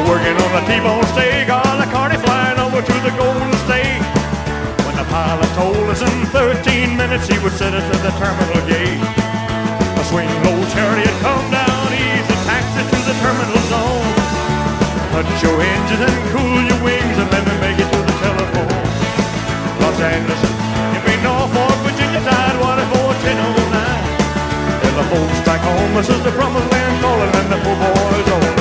Working on the T-bone steak, all the carny flying over to the Golden State. Us in 13 minutes he would set us at the terminal gate. A swing low chariot come down easy, taxi to the terminal zone. Touch your engines and cool your wings and let me make it to the telephone. Los Angeles, give me Norfolk, Virginia Tidewater 41009. When the folks back home, this is the promised land calling and the poor boys on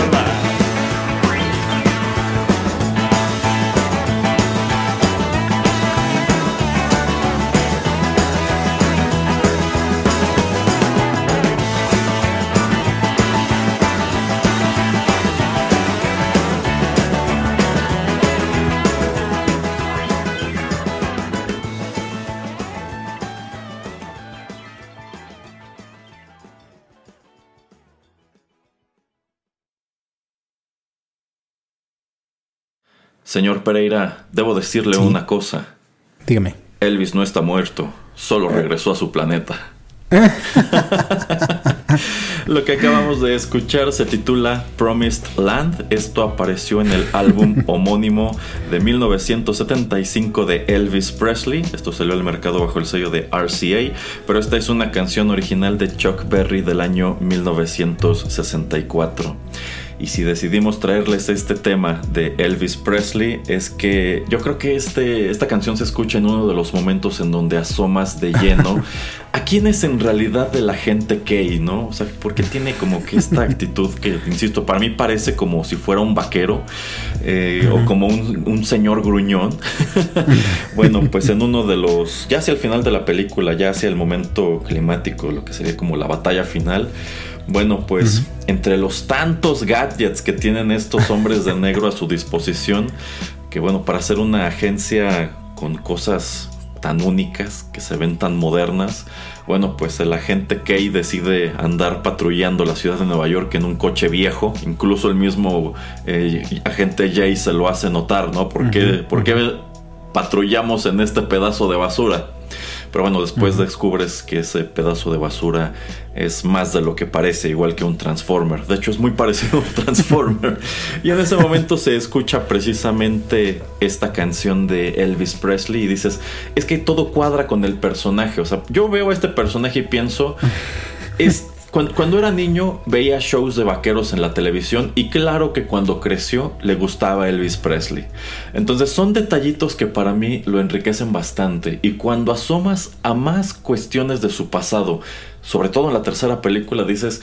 Señor Pereira, debo decirle Sí. una cosa. Dígame. Elvis no está muerto, solo regresó a su planeta. Lo que acabamos de escuchar se titula Promised Land. Esto apareció en el álbum homónimo de 1975 de Elvis Presley. Esto salió al mercado bajo el sello de RCA, pero esta es una canción original de Chuck Berry del año 1964. Y si decidimos traerles este tema de Elvis Presley, es que yo creo que este, esta canción se escucha en uno de los momentos en donde asomas de lleno a quién es en realidad de la gente gay, ¿no? O sea, porque tiene como que esta actitud que, insisto, para mí parece como si fuera un vaquero eh, o como un, un señor gruñón. bueno, pues en uno de los, ya hacia el final de la película, ya hacia el momento climático, lo que sería como la batalla final. Bueno, pues entre los tantos gadgets que tienen estos hombres de negro a su disposición, que bueno, para hacer una agencia con cosas tan únicas, que se ven tan modernas, bueno, pues el agente Kay decide andar patrullando la ciudad de Nueva York en un coche viejo, incluso el mismo eh, agente Jay se lo hace notar, ¿no? ¿Por qué, por qué patrullamos en este pedazo de basura? Pero bueno, después descubres que ese pedazo de basura es más de lo que parece, igual que un Transformer. De hecho, es muy parecido a un Transformer. y en ese momento se escucha precisamente esta canción de Elvis Presley y dices, es que todo cuadra con el personaje. O sea, yo veo a este personaje y pienso, es cuando, era niño veía shows de vaqueros en la televisión y claro que cuando creció le gustaba Elvis Presley. Entonces son detallitos que para mí lo enriquecen bastante y cuando asomas a más cuestiones de su pasado, sobre todo en la tercera película, dices,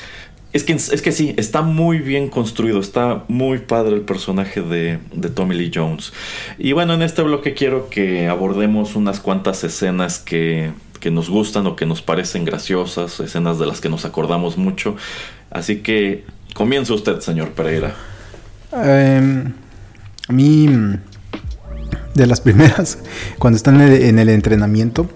es que, es que sí, está muy bien construido, está muy padre el personaje de, de, Tommy Lee Jones. Y bueno, en este bloque quiero que abordemos unas cuantas escenas que, que nos gustan o que nos parecen graciosas, escenas de las que nos acordamos mucho. Así que comienza usted, señor Pereira. Eh, a mí, de las primeras, cuando están en el entrenamiento,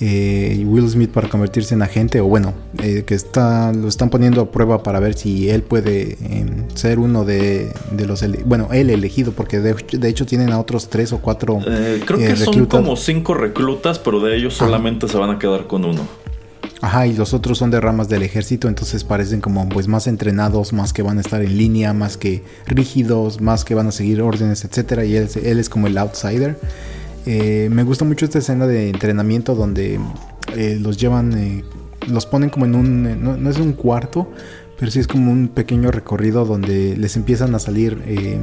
eh, Will Smith para convertirse en agente, o bueno, eh, que está, lo están poniendo a prueba para ver si él puede eh, ser uno de, de los, bueno, él elegido, porque de, de, hecho tienen a otros tres o cuatro. Eh, creo que son reclutas. como cinco reclutas, pero de ellos solamente Ajá. se van a quedar con uno. Ajá, y los otros son de ramas del ejército, entonces parecen como pues más entrenados, más que van a estar en línea, más que rígidos, más que van a seguir órdenes, etcétera, y él, él es como el outsider. Eh, me gusta mucho esta escena de entrenamiento donde eh, los llevan, eh, los ponen como en un, no, no, es un cuarto, pero sí es como un pequeño recorrido donde les empiezan a salir eh,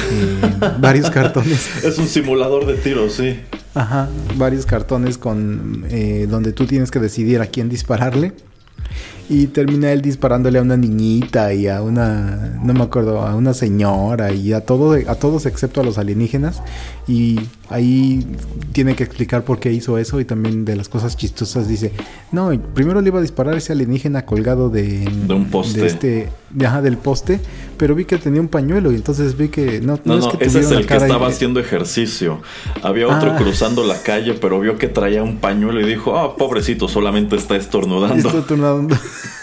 varios cartones. Es un simulador de tiro, sí. Ajá, varios cartones con donde tú tienes que decidir a quién dispararle. Y termina él disparándole a una niñita y a una, no me acuerdo, a una señora y a, todo, a todos excepto a los alienígenas. Y ahí tiene que explicar por qué hizo eso y también de las cosas chistosas dice, no, primero le iba a disparar a ese alienígena colgado de, de un poste. De este, de, ajá, del poste, pero vi que tenía un pañuelo y entonces vi que no, no, no, no es que ese es el que estaba y... haciendo ejercicio. Había otro ah. cruzando la calle, pero vio que traía un pañuelo y dijo, ah, oh, pobrecito, solamente está estornudando. Está estornudando.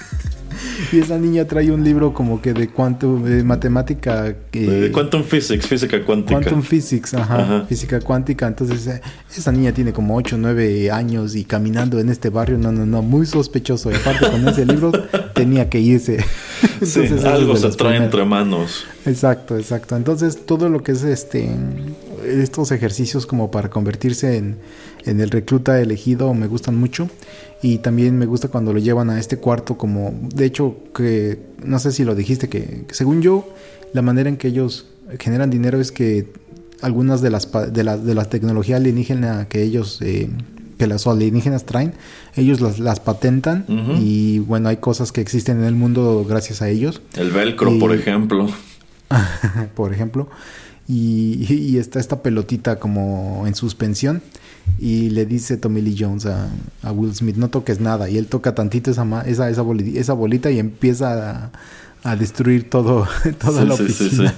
y esa niña trae un libro como que de quantum, de matemática. Que, quantum physics, física cuántica. Quantum physics, ajá, ajá, física cuántica. Entonces, eh, esa niña tiene como 8 o 9 años y caminando en este barrio, no, no, no, muy sospechoso. Y aparte con ese libro tenía que irse. Entonces, sí, algo se trae entre manos. Exacto, exacto. Entonces, todo lo que es este estos ejercicios como para convertirse en, en el recluta elegido me gustan mucho. Y también me gusta cuando lo llevan a este cuarto como, de hecho, que no sé si lo dijiste, que, que según yo, la manera en que ellos generan dinero es que algunas de las de la, de la tecnología alienígena que ellos eh, que las alienígenas traen, ellos las, las patentan y bueno, hay cosas que existen en el mundo gracias a ellos, El velcro, Y- por ejemplo. por ejemplo, y, y está esta pelotita como en suspensión y le dice Tommy Lee Jones a, a Will Smith, no toques nada, y él toca tantito esa, esa, esa, boli- esa bolita y empieza a, a destruir todo, toda Sí, la sí, oficina. sí.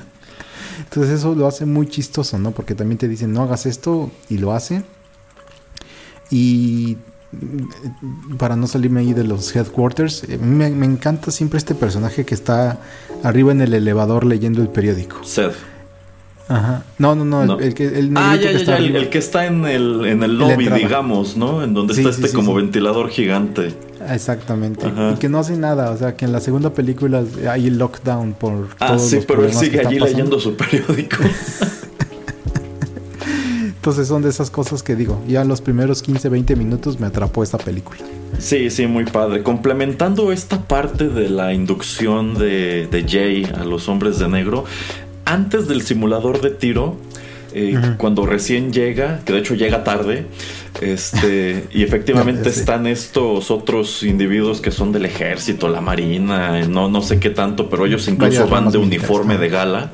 Entonces eso lo hace muy chistoso, ¿no? Porque también te dicen, no hagas esto y lo hace. Y para no salirme ahí de los headquarters, eh, me, me encanta siempre este personaje que está arriba en el elevador leyendo el periódico. Seth. Ajá. No, no, no, No. El, que, el Ah, ya, que ya, está ya. El, que está en el, en el lobby, digamos, ¿no? En donde Sí, está sí, este sí, como ventilador gigante. Exactamente. Ajá. Y que no hace nada. O sea, que en la segunda película hay lockdown por Ah, todos sí, los pero él sigue allí leyendo su periódico. Entonces son de esas cosas que digo, ya los primeros 15, 20 minutos me atrapó esta película. Sí, sí, muy padre. Complementando esta parte de la inducción de, de Jay a los hombres de negro, antes del simulador de tiro, eh, cuando recién llega, que de hecho llega tarde, este, y efectivamente están estos otros individuos que son del ejército, la marina, no, no sé qué tanto, pero ellos incluso Varias van de uniforme de gala.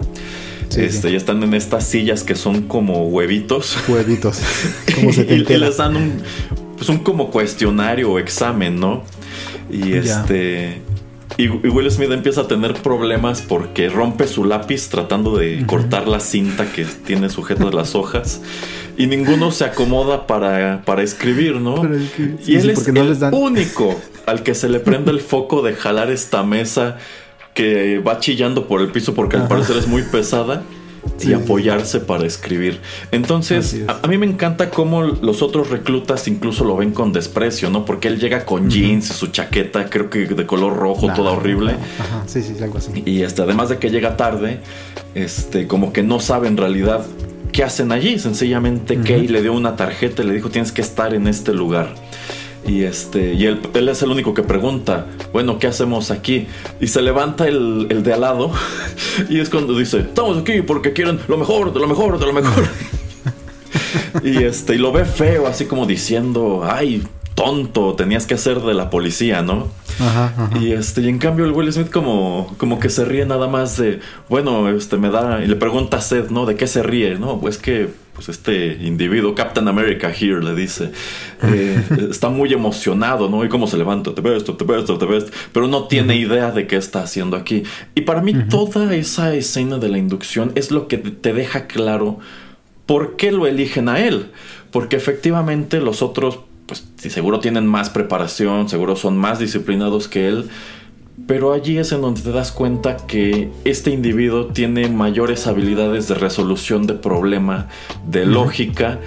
Sí, este, sí. Y están en estas sillas que son como huevitos. Huevitos. Como se y, te y les dan un, pues un como cuestionario o examen, ¿no? Y Ya. este. Y, Will Smith empieza a tener problemas porque rompe su lápiz tratando de cortar la cinta que tiene sujetas las hojas. Y ninguno se acomoda para, para escribir, ¿no? Sí, y él es no el dan- único al que se le prende el foco de jalar esta mesa que va chillando por el piso porque al parecer es muy pesada Sí, y apoyarse para escribir. Entonces, es. a, a mí me encanta cómo los otros reclutas incluso lo ven con desprecio, ¿no? Porque él llega con jeans y su chaqueta, creo que de color rojo, Nah, toda horrible. Ajá, sí, sí, algo así. Y este, además de que llega tarde, este, como que no sabe en realidad qué hacen allí. Sencillamente Kay le dio una tarjeta y le dijo tienes que estar en este lugar. Y este, y él, él es el único que pregunta, bueno, ¿qué hacemos aquí? Y se levanta el, el de al lado y es cuando dice, estamos aquí porque quieren lo mejor, de lo mejor, de lo mejor. y este, y lo ve feo, así como diciendo, ay, tonto, tenías que ser de la policía, ¿no? Ajá, ajá. Y este, y en cambio el Will Smith como, como que se ríe nada más de, bueno, este me da, y le pregunta a Seth, ¿no? ¿De qué se ríe? No, pues que, pues este individuo, Captain America here, le dice, eh, está muy emocionado, ¿no? Y cómo se levanta, te ves, te ves, te ves, pero no tiene idea de qué está haciendo aquí. Y para mí toda esa escena de la inducción es lo que te deja claro por qué lo eligen a él. Porque efectivamente los otros, pues seguro tienen más preparación, seguro son más disciplinados que él. Pero allí es en donde te das cuenta que este individuo tiene mayores habilidades de resolución de problema, de lógica,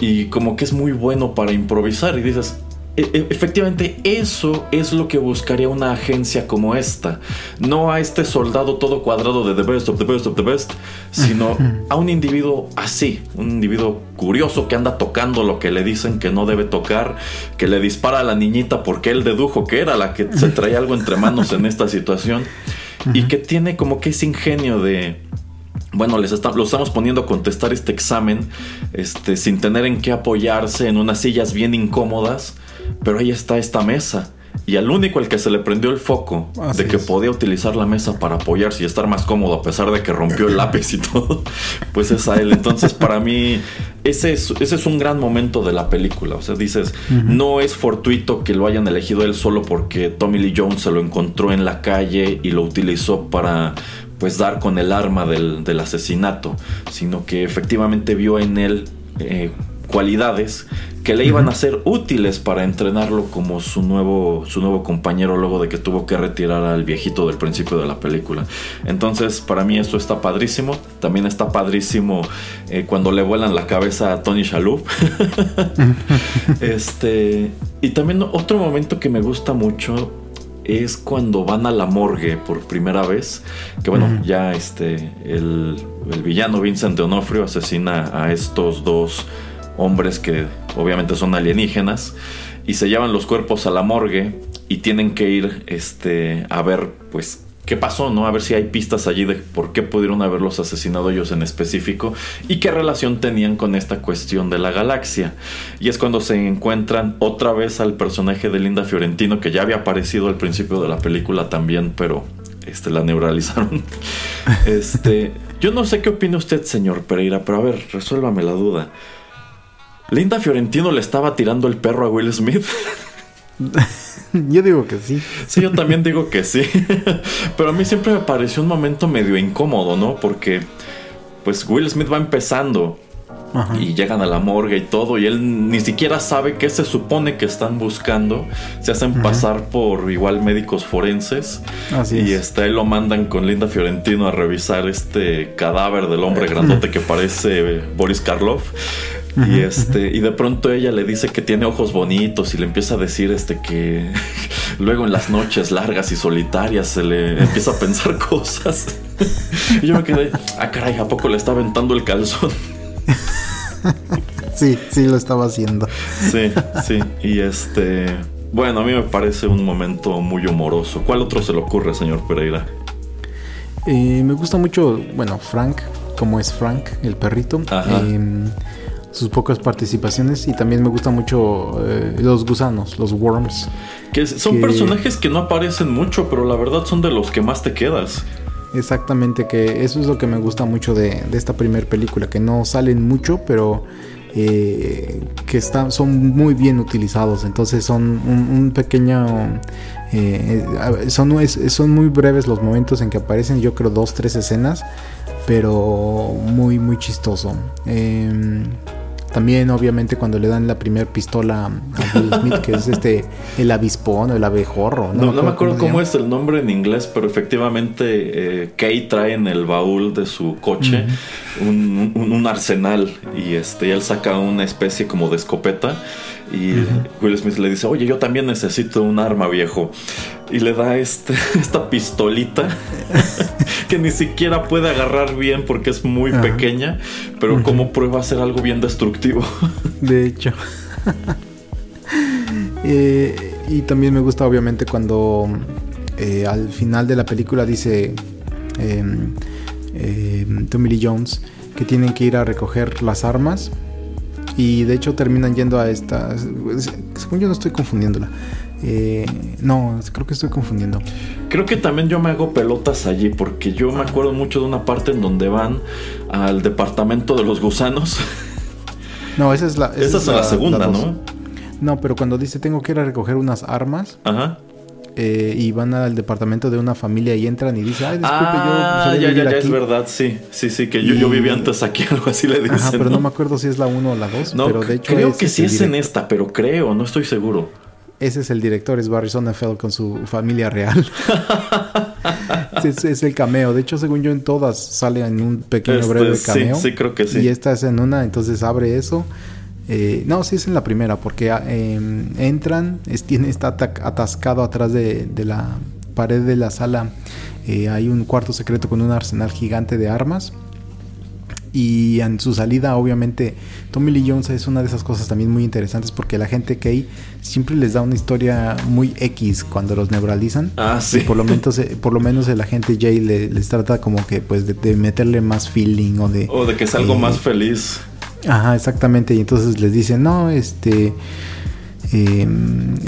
y como que es muy bueno para improvisar. Y dices, "E- e- efectivamente, eso es lo que buscaría una agencia como esta. No a este soldado todo cuadrado de the best of the best of the best, sino a un individuo así, un individuo curioso que anda tocando lo que le dicen que no debe tocar, que le dispara a la niñita porque él dedujo que era la que se traía algo entre manos en esta situación y que tiene como que ese ingenio de bueno, les está- lo estamos poniendo a contestar este examen este, sin tener en qué apoyarse en unas sillas bien incómodas, pero ahí está esta mesa. Y al único al que se le prendió el foco Así de que es. podía utilizar la mesa para apoyarse y estar más cómodo a pesar de que rompió el lápiz y todo, pues es a él. Entonces para mí ese es, ese es un gran momento de la película. O sea, dices, no es fortuito que lo hayan elegido él solo porque Tommy Lee Jones se lo encontró en la calle y lo utilizó para pues dar con el arma del, del asesinato, sino que efectivamente vio en él eh, cualidades que le iban a ser útiles para entrenarlo como su nuevo, su nuevo compañero luego de que tuvo que retirar al viejito del principio de la película. Entonces, para mí esto está padrísimo. También está padrísimo eh, cuando le vuelan la cabeza a Tony Shalhoub. este, y también otro momento que me gusta mucho es cuando van a la morgue por primera vez. Que bueno, ya este, el, el villano Vincent D'Onofrio asesina a estos dos hombres que obviamente son alienígenas y se llevan los cuerpos a la morgue y tienen que ir este, a ver pues qué pasó, ¿no? A ver si hay pistas allí de por qué pudieron haberlos asesinado ellos en específico y qué relación tenían con esta cuestión de la galaxia. Y es cuando se encuentran otra vez al personaje de Linda Fiorentino que ya había aparecido al principio de la película también, pero este la neuralizaron. Este, yo no sé qué opina usted, señor Pereira, pero a ver, resuélvame la duda. Linda Fiorentino le estaba tirando el perro a Will Smith. Yo digo que sí. Sí, yo también digo que sí. Pero a mí siempre me pareció un momento medio incómodo, ¿no? Porque pues Will Smith va empezando Ajá. y llegan a la morgue y todo y él ni siquiera sabe qué se supone que están buscando. Se hacen pasar por igual médicos forenses Así y es. este, ahí lo mandan con Linda Fiorentino a revisar este cadáver del hombre grandote que parece Boris Karloff. Y este, y de pronto ella le dice que tiene ojos bonitos y le empieza a decir este que luego en las noches largas y solitarias se le empieza a pensar cosas. Y yo me quedé, ah caray, ¿a poco le está aventando el calzón? Sí, sí lo estaba haciendo. Sí, sí. Y este, bueno, a mí me parece un momento muy humoroso. ¿Cuál otro se le ocurre, señor Pereira? Eh, me gusta mucho, bueno, Frank, como es Frank, el perrito. Ajá. Eh, sus pocas participaciones y también me gusta mucho eh, los gusanos, los worms. Que son Que- personajes que no aparecen mucho, pero la verdad son de los que más te quedas. Exactamente, que eso es lo que me gusta mucho de, de esta primera película, que no salen mucho, pero eh, que están, son muy bien utilizados. Entonces son un, un pequeño... eh, eh, son, es- son muy breves los momentos en que aparecen, yo creo dos, tres escenas, pero muy, muy chistoso. Em, también, obviamente, cuando le dan la primera pistola a Will Smith, que es este, el avispón o el abejorro. No, no me acuerdo cómo es el nombre en inglés, pero efectivamente eh, Kay trae en el baúl de su coche un, un- un arsenal y este, y él saca una especie como de escopeta y Will Smith le dice, oye, yo también necesito un arma viejo. Y le da este, esta pistolita que ni siquiera puede agarrar bien porque es muy pequeña, pero como prueba a ser algo bien destructivo. De hecho. Eh, y también me gusta obviamente cuando eh, al final de la película dice eh, eh, Tommy Lee Jones que tienen que ir a recoger las armas y de hecho terminan yendo a esta... Según yo no estoy confundiéndola. Eh, no, creo que estoy confundiendo. Creo que también yo me hago pelotas allí porque yo me acuerdo mucho de una parte en donde van al departamento de los gusanos. No, esa es la... Esa es la, segunda. ¿no? No, pero cuando dice tengo que ir a recoger unas armas, Ajá. Eh, y van al departamento de una familia y entran y dicen, ay, disculpe, ah, yo ya, ya, ya, aquí". es verdad, sí. Sí, sí, que yo, Y- yo vivía antes aquí, algo así le dicen. Ajá, pero no ¿no? me acuerdo si es la 1 o la 2, No, pero de hecho creo ese que es sí es en esta, pero creo, no estoy seguro. Ese es el director, es Barry Sonnenfeld con su familia real. es, es el cameo. De hecho, según yo, en todas sale en un pequeño Este, breve sí, cameo. sí, creo que sí. Y esta es en una, entonces abre eso. Eh, no, sí es en la primera, porque eh, entran, es- tiene, está atascado atrás de, de la pared de la sala. Eh, hay un cuarto secreto con un arsenal gigante de armas. Y en su salida, obviamente, Tommy Lee Jones es una de esas cosas también muy interesantes porque la gente que siempre les da una historia muy X cuando los neuralizan. Ah, sí. Y por lo menos, eh, por lo menos el agente Jay le- les trata como que pues de, de meterle más feeling o de... O de que es algo eh, más feliz. Ajá, exactamente. Y entonces les dicen, no, este... eh,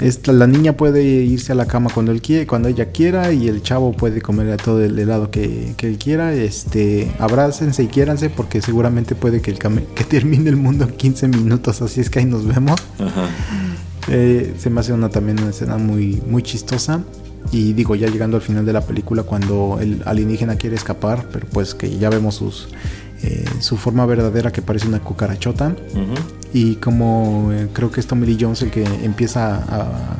esta- la niña puede irse a la cama cuando él quiere, cuando ella quiera, y el chavo puede comer todo el helado que, que él quiera. Este, abrácense y quiéranse, porque seguramente puede que, el que termine el mundo en 15 minutos. Así es que ahí nos vemos. Ajá. Eh, se me hace una también una escena muy, muy chistosa. Y digo, ya llegando al final de la película, cuando el alienígena quiere escapar, pero pues que ya vemos sus, eh, su forma verdadera que parece una cucarachota. Ujú. Y como eh, creo que es Tommy Lee Jones el que empieza a,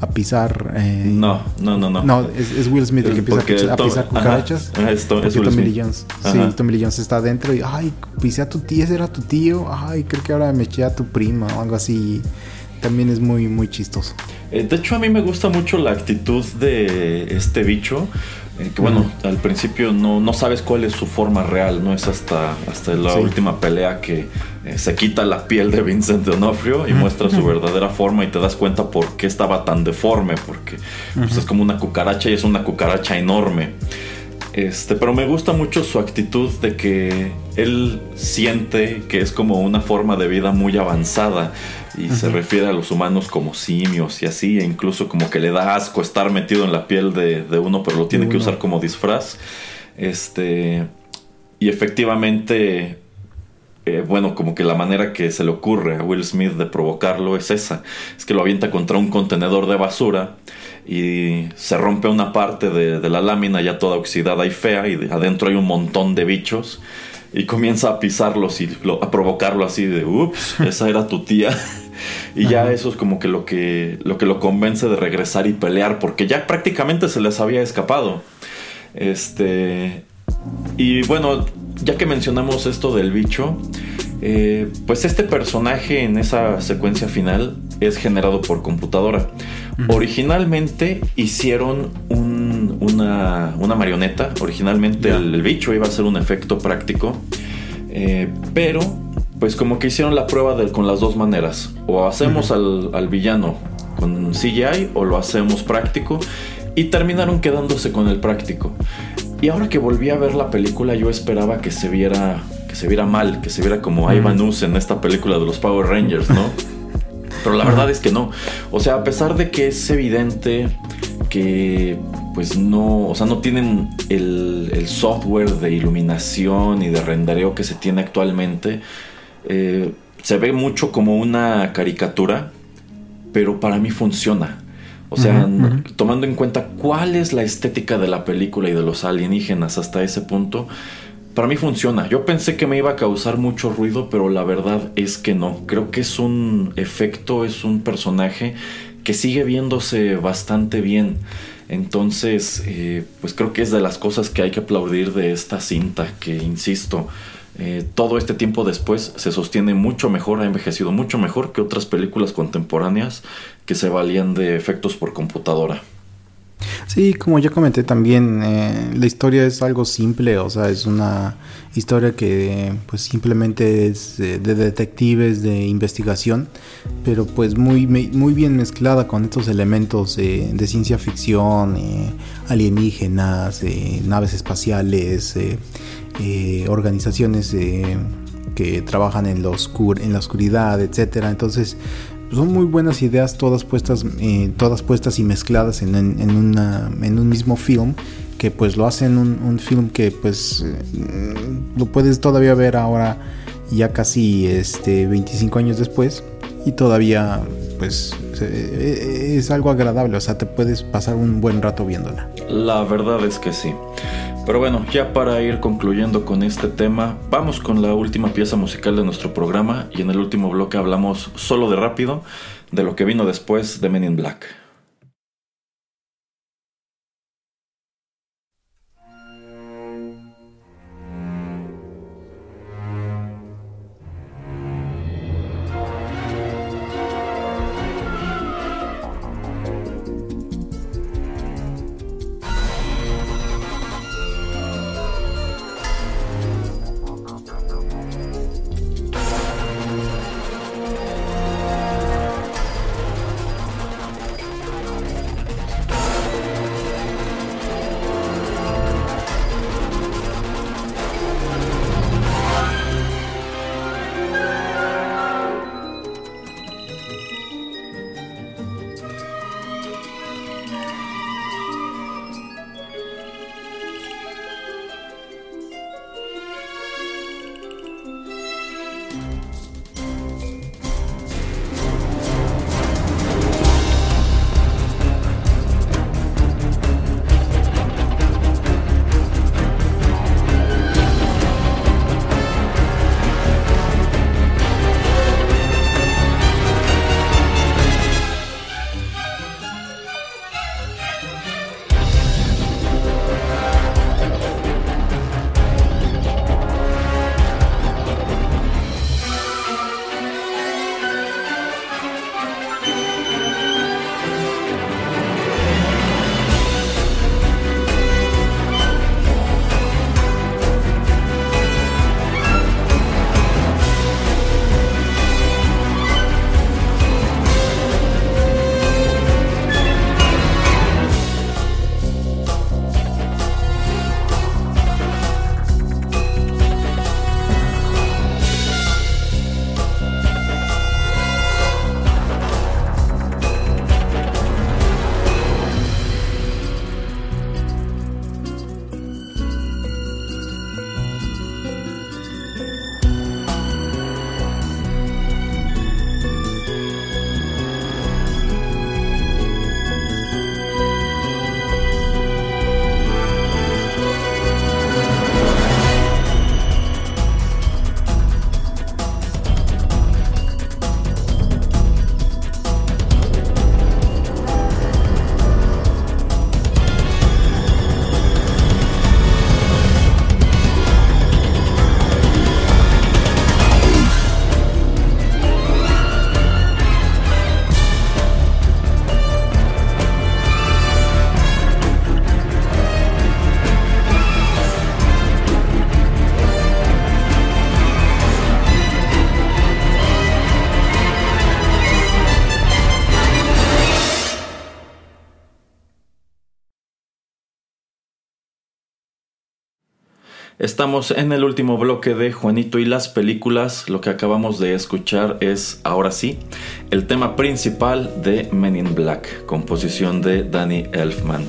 a pisar. eh, No, no, no, no. No, es, es Will Smith el que empieza a a pisar cucarachas. ajá, es Tom- es Will Tommy Smith. Lee Jones. Ajá. Sí, Tommy Lee Jones está adentro y, ay, pisé a tu tía, ese era tu tío. Ay, creo que ahora me eché a tu prima o algo así. También es muy, muy chistoso. Eh, de hecho, a mí me gusta mucho la actitud de este bicho. Eh, que bueno, al principio no, no sabes cuál es su forma real, no es hasta, hasta la Sí. última pelea que eh, se quita la piel de Vincent D'Onofrio y muestra su verdadera forma y te das cuenta por qué estaba tan deforme, porque pues, es como una cucaracha y es una cucaracha enorme. Este, pero me gusta mucho su actitud de que él siente que es como una forma de vida muy avanzada y se refiere a los humanos como simios y así, e incluso como que le da asco estar metido en la piel de, de uno, pero lo tiene que usar como disfraz. Este, y efectivamente, eh, bueno, como que la manera que se le ocurre a Will Smith de provocarlo es esa, es que lo avienta contra un contenedor de basura y se rompe una parte de, de la lámina ya toda oxidada y fea y de- adentro hay un montón de bichos y comienza a pisarlos y lo- a provocarlo así de, ups, esa era tu tía. Y ya eso es como que lo que lo que lo convence de regresar y pelear porque ya prácticamente se les había escapado. Este y bueno, ya que mencionamos esto del bicho, eh, pues este personaje en esa secuencia final es generado por computadora. Originalmente hicieron un- una, una marioneta. Originalmente el bicho iba a ser un efecto práctico. eh, pero, pues como que hicieron la prueba de- con las dos maneras. O hacemos al, al villano con CGI o lo hacemos práctico. Y terminaron quedándose con el práctico. Y ahora que volví a ver la película, yo esperaba que se viera, que se viera mal, que se viera como Ivan Ooze en esta película de los Power Rangers, ¿no? Pero la verdad es que no. O sea, a pesar de que es evidente que pues no, o sea, no tienen el, el software de iluminación y de rendereo que se tiene actualmente, eh, se ve mucho como una caricatura, pero para mí funciona. O sea, tomando en cuenta cuál es la estética de la película y de los alienígenas hasta ese punto, para mí funciona. Yo pensé que me iba a causar mucho ruido, pero la verdad es que no. Creo que es un efecto, es un personaje que sigue viéndose bastante bien. Entonces, eh, pues creo que es de las cosas que hay que aplaudir de esta cinta, que insisto, eh, todo este tiempo después se sostiene mucho mejor, ha envejecido mucho mejor que otras películas contemporáneas que se valían de efectos por computadora. Sí, como ya comenté también, eh, la historia es algo simple, o sea, es una historia que pues simplemente es de detectives, de investigación, pero pues muy, muy bien mezclada con estos elementos de ciencia ficción, eh, alienígenas, naves espaciales, eh, organizaciones eh, que trabajan en, lo oscur- en la oscuridad, etcétera. Entonces, son muy buenas ideas todas puestas eh, todas puestas y mezcladas en, en- una, en un mismo film que pues lo hacen un, un film que pues eh, lo puedes todavía ver ahora ya casi este 25 años después y todavía pues es algo agradable o sea te puedes pasar un buen rato viéndola La verdad es que sí. Pero bueno, ya para ir concluyendo con este tema, vamos con la última pieza musical de nuestro programa y en el último bloque hablamos solo de rápido de lo que vino después de Men in Black. Estamos en el último bloque de Juanito y las películas. Lo que acabamos de escuchar es, ahora sí, el tema principal de Men in Black, composición de Danny Elfman.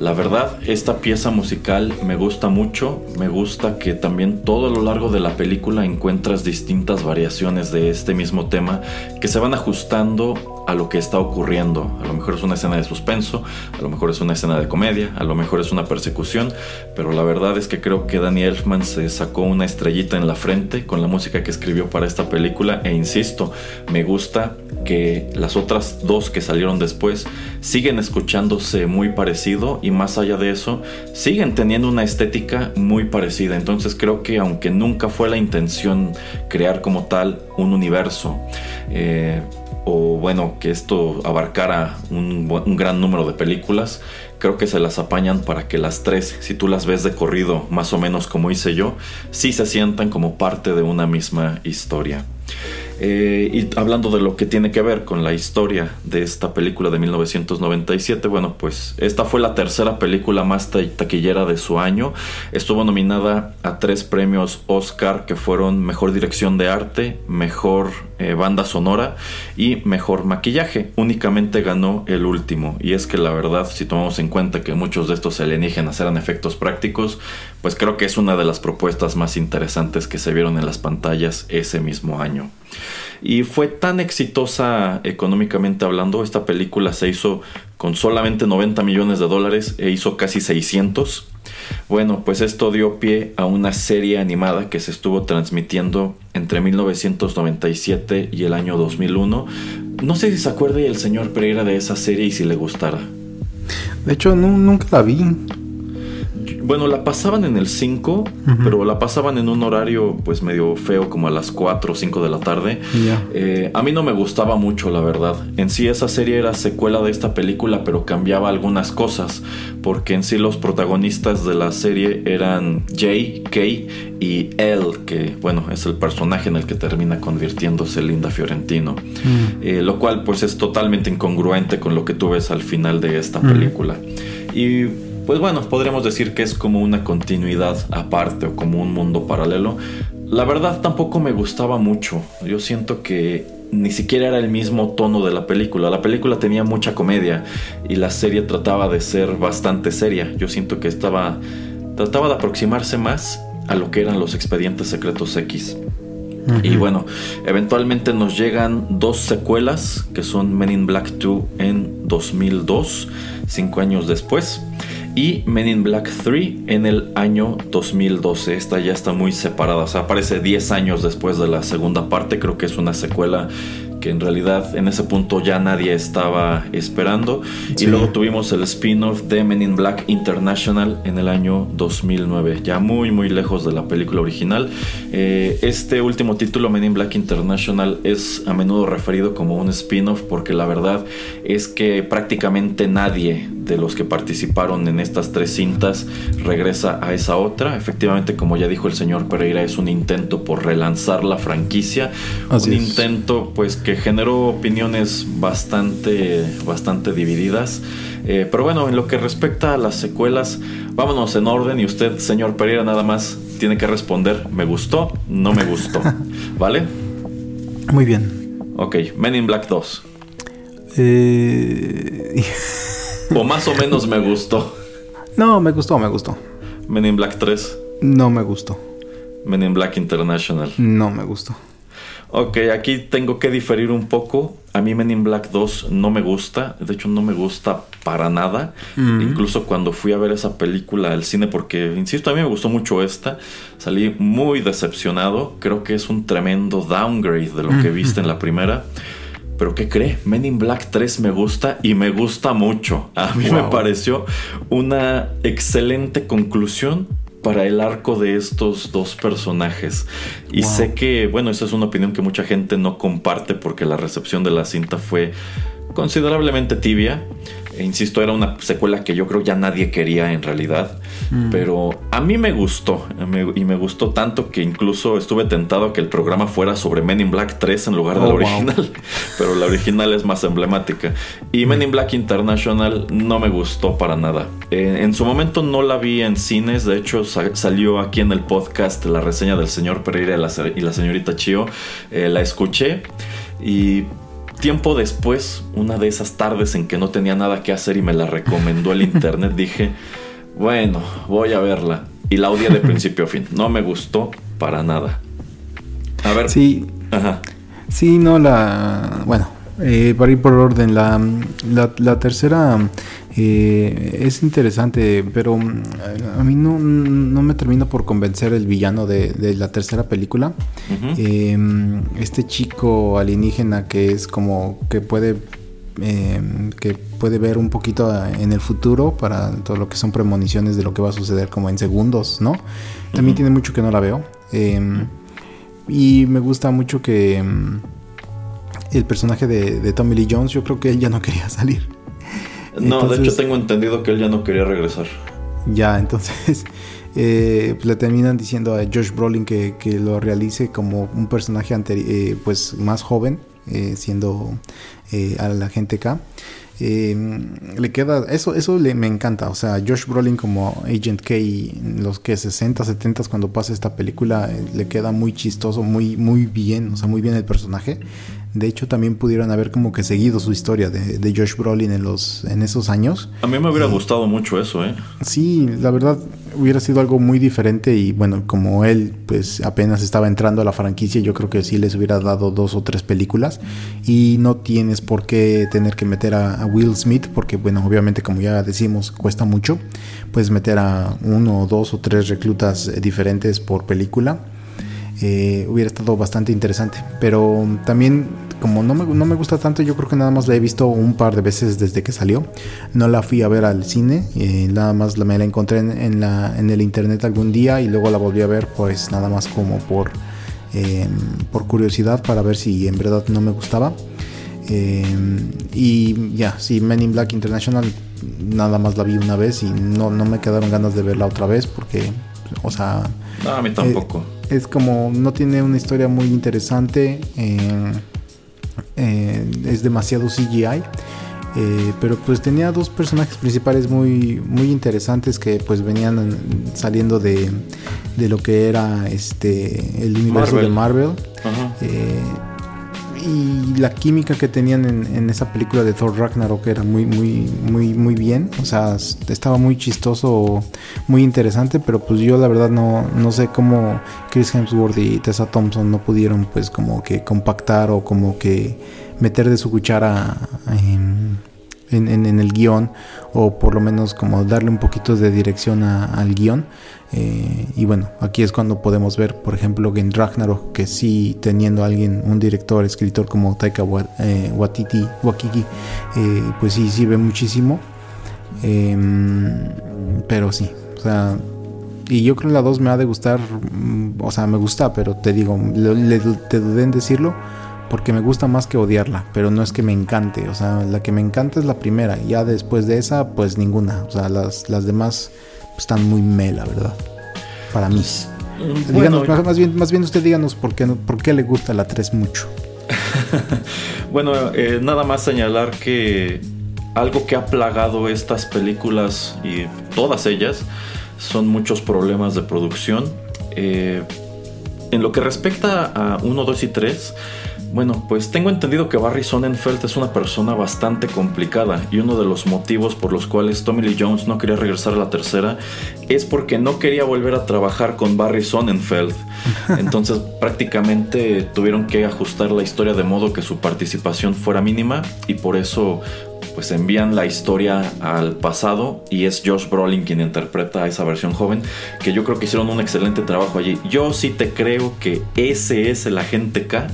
La verdad, esta pieza musical me gusta mucho, me gusta que también todo a lo largo de la película encuentras distintas variaciones de este mismo tema que se van ajustando a lo que está ocurriendo. A lo mejor es una escena de suspenso, a lo mejor es una escena de comedia, a lo mejor es una persecución, pero la verdad es que creo que Danny Elfman se sacó una estrellita en la frente con la música que escribió para esta película e insisto, me gusta que las otras dos que salieron después siguen escuchándose muy parecido y más allá de eso siguen teniendo una estética muy parecida. Entonces creo que aunque nunca fue la intención crear como tal un universo, eh, o bueno, que esto abarcara un, gran número de películas, creo que se las apañan para que las tres, si tú las ves de corrido, más o menos como hice yo, sí se sientan como parte de una misma historia. Eh, y hablando de lo que tiene que ver con la historia de esta película de 1997, bueno, pues esta fue la tercera película más taquillera de su año. Estuvo nominada a tres premios Oscar que fueron Mejor Dirección de Arte, Mejor eh, Banda Sonora y Mejor Maquillaje. Únicamente ganó el último. Y es que la verdad, si tomamos en cuenta que muchos de estos alienígenas eran efectos prácticos, pues creo que es una de las propuestas más interesantes que se vieron en las pantallas ese mismo año. Y fue tan exitosa económicamente hablando, esta película se hizo con solamente 90 millones de dólares e hizo casi 600. Bueno, pues esto dio pie a una serie animada que se estuvo transmitiendo entre 1997 y el año 2001. No sé si se acuerde el señor Pereira de esa serie y si le gustara. De hecho, nunca la vi. Bueno, la pasaban en el 5, pero la pasaban en un horario pues medio feo, como a las 4 o 5 de la tarde. Eh, a mí no me gustaba mucho, la verdad. En sí esa serie era secuela de esta película, pero cambiaba algunas cosas, porque en sí los protagonistas de la serie eran Jay, Kay y Elle, que bueno, es el personaje en el que termina convirtiéndose Linda Fiorentino. Eh, lo cual pues es totalmente incongruente con lo que tú ves al final de esta película. Y pues bueno, podríamos decir que es como una continuidad aparte o como un mundo paralelo. La verdad tampoco me gustaba mucho. Yo siento que ni siquiera era el mismo tono de la película. La película tenía mucha comedia y la serie trataba de ser bastante seria. Yo siento que estaba trataba de aproximarse más a lo que eran los expedientes secretos X. Y bueno, eventualmente nos llegan dos secuelas que son Men in Black 2 en 2002, cinco años después y Men in Black 3 en el año 2012. Esta ya está muy separada, o sea, aparece 10 años después de la segunda parte, creo que es una secuela que en realidad en ese punto ya nadie estaba esperando. Y luego tuvimos el spin-off de Men in Black International en el año 2009, ya muy muy lejos de la película original. Eh, este último título, Men in Black International, es a menudo referido como un spin-off porque la verdad es que prácticamente nadie de los que participaron en estas tres cintas regresa a esa otra. Efectivamente, como ya dijo el señor Pereira, es un intento por relanzar la franquicia. un intento pues que generó opiniones bastante, bastante divididas. Eh, pero bueno, en lo que respecta a las secuelas, vámonos en orden y usted, señor Pereira, nada más tiene que responder, me gustó, no me gustó. ¿Vale? Muy bien. Ok, Men in Black 2. Eh... o más o menos me gustó. No, me gustó, me gustó. Men in Black 3. No me gustó. Men in Black International. No me gustó. Ok, aquí tengo que diferir un poco. A mí Men in Black 2 no me gusta. De hecho, no me gusta para nada. Incluso cuando fui a ver esa película al cine, porque, insisto, a mí me gustó mucho esta. Salí muy decepcionado. Creo que es un tremendo downgrade de lo que viste en la primera. Pero ¿qué cree? Men in Black 3 me gusta y me gusta mucho. A mí me pareció una excelente conclusión para el arco de estos dos personajes. Y sé que, bueno, esa es una opinión que mucha gente no comparte porque la recepción de la cinta fue considerablemente tibia. E insisto, era una secuela que yo creo ya nadie quería en realidad. Pero a mí me gustó. me- y me gustó tanto que incluso estuve tentado a que el programa fuera sobre Men in Black 3 en lugar de Oh, la wow. original. Pero la original es más emblemática. Y Men in Black International no me gustó para nada. Eh, en su momento no la vi en cines. De hecho, sa- salió aquí en el podcast la reseña del señor Pereira y la, se- y la señorita Chio. Eh, la escuché. Y tiempo después, una de esas tardes en que no tenía nada que hacer y me la recomendó el internet, dije, bueno, voy a verla. Y la odié de principio a fin. No me gustó para nada. A ver. Sí, Ajá. Sí, no, la. Bueno, eh, para ir por orden, la, la, la tercera eh, es interesante, pero mm, a mí no, no me termina por convencer el villano de, de la tercera película. Eh, este chico alienígena que es como que puede. eh, que puede ver un poquito en el futuro para todo lo que son premoniciones de lo que va a suceder como en segundos, ¿no? También tiene mucho que no la veo. Eh, y me gusta mucho que el personaje de, de Tommy Lee Jones, yo creo que él ya no quería salir. No, de hecho tengo entendido que él ya no quería regresar. Ya, entonces eh, pues le terminan diciendo a Josh Brolin que, que lo realice como un personaje eh, pues más joven, eh, siendo eh, al agente K. Eh, le queda, eso, eso le, me encanta, o sea, Josh Brolin como Agent K en los que 60, 70 cuando pasa esta película le queda muy chistoso, muy, muy bien, o sea, muy bien el personaje. De hecho, también pudieron haber como que seguido su historia de, de Josh Brolin en los en esos años. A mí me hubiera gustado mucho eso, ¿eh? Sí, la verdad hubiera sido algo muy diferente y bueno, como él pues apenas estaba entrando a la franquicia, yo creo que sí les hubiera dado dos o tres películas y no tienes por qué tener que meter a, a Will Smith porque bueno, obviamente como ya decimos cuesta mucho, puedes meter a uno o dos o tres reclutas eh, diferentes por película. Eh, hubiera estado bastante interesante. Pero también, como no me, no me gusta tanto, yo creo que nada más la he visto un par de veces desde que salió. No la fui a ver al cine, eh, nada más la, me la encontré en, en la, en el internet algún día y luego la volví a ver, pues nada más como por, eh, por curiosidad para ver si en verdad no me gustaba. Eh, y ya, sí, Men in Black International nada más la vi una vez y no, no me quedaron ganas de verla otra vez porque, o sea, No, a mí tampoco. Es como no tiene una historia muy interesante eh, eh, es demasiado CGI eh, pero pues tenía dos personajes principales muy muy interesantes que pues venían en- saliendo de, de lo que era este el universo Marvel. de Marvel Ajá. Eh, y la química que tenían en, en esa película de Thor Ragnarok era muy muy muy muy bien. O sea estaba muy chistoso muy interesante pero pues yo la verdad no, no sé cómo Chris Hemsworth y Tessa Thompson no pudieron pues como que compactar o como que meter de su cuchara en, en, en- el guion o por lo menos como darle un poquito de dirección a- al guion eh, y bueno, aquí es cuando podemos ver, por ejemplo, que en Ragnarok, que sí teniendo alguien, un director, escritor como Taika Wa- eh, Waititi, Wakiki, eh, pues sí sirve muchísimo. Em, pero sí, o sea, y yo creo que la 2 me ha de gustar, mm, o sea, me gusta, pero te digo, le- te dudé en decirlo porque me gusta más que odiarla, pero no es que me encante, o sea, la que me encanta es la primera, ya después de esa, pues ninguna, o sea, las, las demás pues, están muy me, la verdad, para mí. Mm, Bueno, Díganos, más, bien, más bien usted díganos por qué, por qué le gusta la 3 mucho. Bueno, eh, nada más señalar que algo que ha plagado estas películas y todas ellas son muchos problemas de producción. Eh, en lo que respecta a 1, 2 y 3, bueno, pues tengo entendido que Barry Sonnenfeld es una persona bastante complicada y uno de los motivos por los cuales Tommy Lee Jones no quería regresar a la tercera es porque no quería volver a trabajar con Barry Sonnenfeld. Entonces prácticamente tuvieron que ajustar la historia de modo que su participación fuera mínima y por eso pues envían la historia al pasado y es Josh Brolin quien interpreta a esa versión joven, que yo creo que hicieron un excelente trabajo allí. Yo sí te creo que ese es el agente K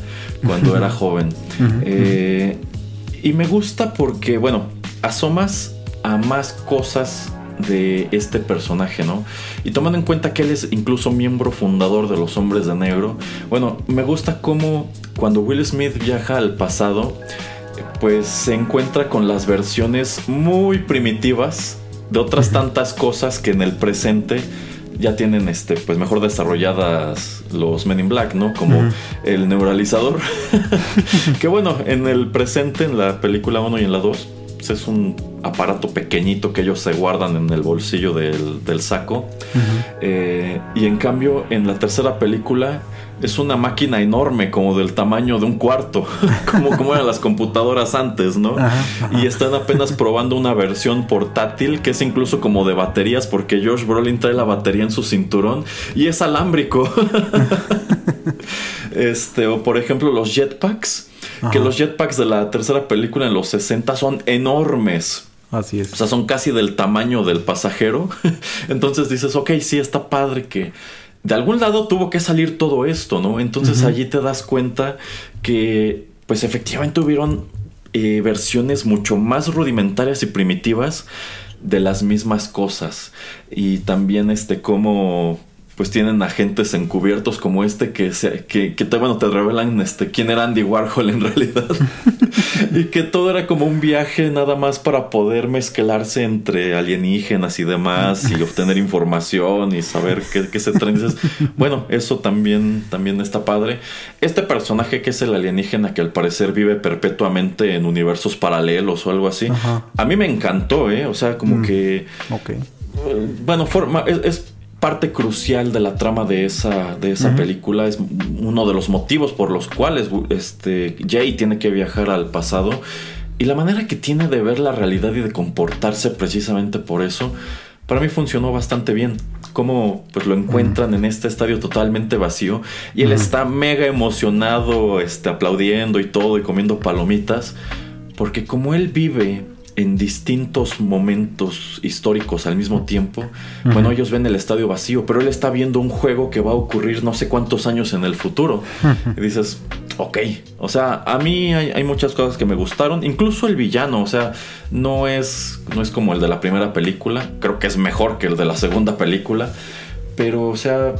cuando era joven. Eh, y me gusta porque, bueno, asomas a más cosas de este personaje, ¿no? Y tomando en cuenta que él es incluso miembro fundador de los Hombres de Negro, bueno, me gusta cómo cuando Will Smith viaja al pasado, pues se encuentra con las versiones muy primitivas de otras tantas cosas que en el presente ya tienen este pues mejor desarrolladas los Men in Black, ¿no? Como el neuralizador. que bueno, en el presente, en la película 1 y en la 2, pues, es un aparato pequeñito que ellos se guardan en el bolsillo del, del saco. Eh, y en cambio, en la tercera película es una máquina enorme, como del tamaño de un cuarto, como, como eran las computadoras antes, ¿no? Y están apenas probando una versión portátil que es incluso como de baterías, porque George Brolin trae la batería en su cinturón y es alámbrico. este, o por ejemplo, los jetpacks, que los jetpacks de la tercera película en los 60 son enormes. Así es. O sea, son casi del tamaño del pasajero. Entonces dices, ok, sí, está padre que de algún lado tuvo que salir todo esto, ¿no? Entonces allí te das cuenta que, pues efectivamente hubieron eh, versiones mucho más rudimentarias y primitivas de las mismas cosas. Y también este, como pues tienen agentes encubiertos como este que, se, que, que te, bueno, te revelan este, quién era Andy Warhol en realidad. y que todo era como un viaje nada más para poder mezclarse entre alienígenas y demás y obtener información y saber qué, qué se traen. Bueno, eso también, también está padre. Este personaje que es el alienígena que al parecer vive perpetuamente en universos paralelos o algo así, Ajá. a mí me encantó, ¿eh? O sea, como que... Ok. Eh, Bueno, forma, es, es parte crucial de la trama de esa, de esa película. Es uno de los motivos por los cuales este, Jay tiene que viajar al pasado. Y la manera que tiene de ver la realidad y de comportarse precisamente por eso, para mí funcionó bastante bien. Como pues lo encuentran en este estadio totalmente vacío y él está mega emocionado, este, aplaudiendo y todo y comiendo palomitas, porque como él vive en distintos momentos históricos al mismo tiempo. Bueno, ellos ven el estadio vacío, pero él está viendo un juego que va a ocurrir no sé cuántos años en el futuro. y dices, ok, o sea, a mí hay, hay, muchas cosas que me gustaron, incluso el villano, o sea, no es, no es como el de la primera película, creo que es mejor que el de la segunda película, pero, o sea...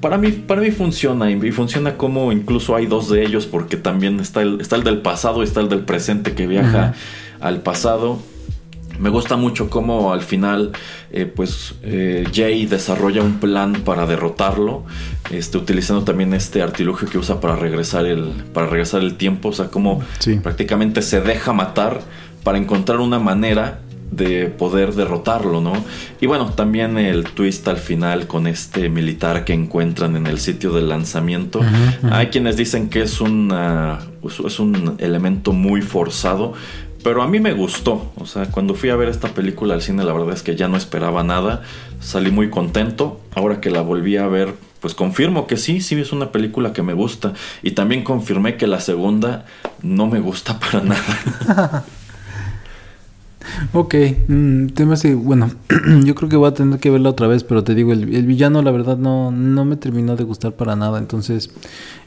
Para mí, para mí funciona y funciona como incluso hay dos de ellos porque también está el, está el del pasado y está el del presente que viaja uh -huh. Al pasado me gusta mucho cómo al final, eh, pues eh, Jay desarrolla un plan para derrotarlo, este, utilizando también este artilugio que usa para regresar el, para regresar el tiempo, o sea, como sí. prácticamente se deja matar para encontrar una manera de poder derrotarlo, ¿no? Y bueno, también el twist al final con este militar que encuentran en el sitio del lanzamiento. Uh -huh, uh -huh. Hay quienes dicen que es, una, es un elemento muy forzado, pero a mí me gustó. O sea, cuando fui a ver esta película al cine, la verdad es que ya no esperaba nada. Salí muy contento. Ahora que la volví a ver, pues confirmo que sí, sí es una película que me gusta. Y también confirmé que la segunda no me gusta para nada. Ok, mm, tema así, bueno, yo creo que voy a tener que verla otra vez, pero te digo, el, el villano la verdad no, no me terminó de gustar para nada, entonces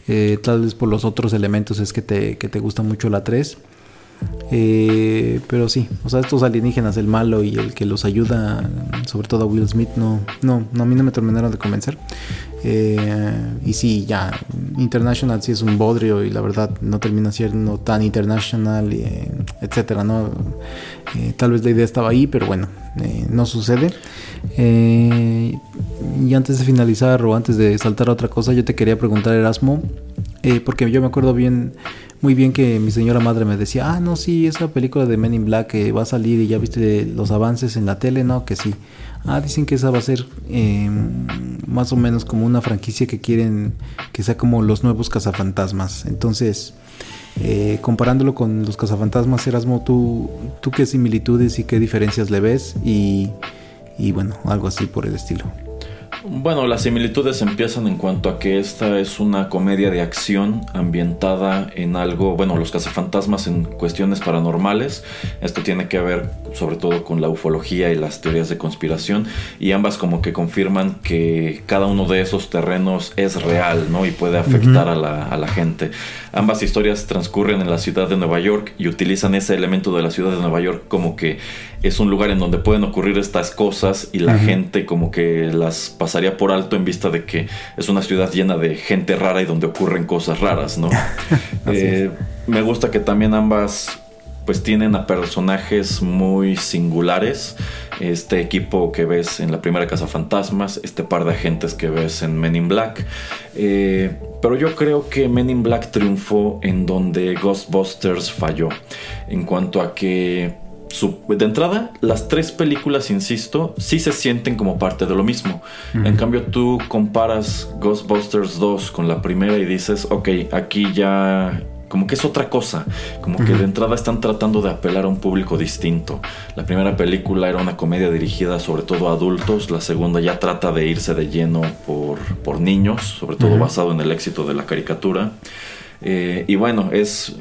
eh, tal vez por los otros elementos es que te, que te gusta mucho la 3. Eh, pero sí, o sea, estos alienígenas, el malo y el que los ayuda, sobre todo a Will Smith, no, no, a mí no me terminaron de convencer. Eh, y sí, ya, International sí es un bodrio y la verdad no termina siendo tan international, eh, etcétera, ¿no? Eh, tal vez la idea estaba ahí, pero bueno, eh, no sucede. y antes de finalizar o antes de saltar a otra cosa, yo te quería preguntar, Erasmo, porque yo me acuerdo bien muy bien que mi señora madre me decía, ah, no, sí, esa película de Men in Black que va a salir y ya viste los avances en la tele, no, que sí. Ah, dicen que esa va a ser eh, más o menos como una franquicia que quieren que sea como los nuevos cazafantasmas. Entonces, eh, comparándolo con los cazafantasmas, Erasmo, ¿tú, ¿tú qué similitudes y qué diferencias le ves? Y, y bueno, algo así por el estilo. Bueno, las similitudes empiezan en cuanto a que esta es una comedia de acción ambientada en algo, bueno, los cazafantasmas en cuestiones paranormales. Esto tiene que ver sobre todo con la ufología y las teorías de conspiración y ambas como que confirman que cada uno de esos terrenos es real, ¿no? Y puede afectar uh -huh. a, la, a la gente. Ambas historias transcurren en la ciudad de Nueva York y utilizan ese elemento de la ciudad de Nueva York como que es un lugar en donde pueden ocurrir estas cosas y la uh -huh. gente como que las pasaría por alto en vista de que es una ciudad llena de gente rara y donde ocurren cosas raras, ¿no? eh, me gusta que también ambas pues tienen a personajes muy singulares. Este equipo que ves en la primera Casa Fantasmas, este par de agentes que ves en Men in Black. Eh, pero yo creo que Men in Black triunfó en donde Ghostbusters falló. En cuanto a que de entrada, las tres películas, insisto, sí se sienten como parte de lo mismo. En cambio, tú comparas Ghostbusters 2 con la primera y dices, ok, aquí ya como que es otra cosa, como que de entrada están tratando de apelar a un público distinto. La primera película era una comedia dirigida sobre todo a adultos, la segunda ya trata de irse de lleno por, por niños, sobre todo basado en el éxito de la caricatura. Eh, y bueno, es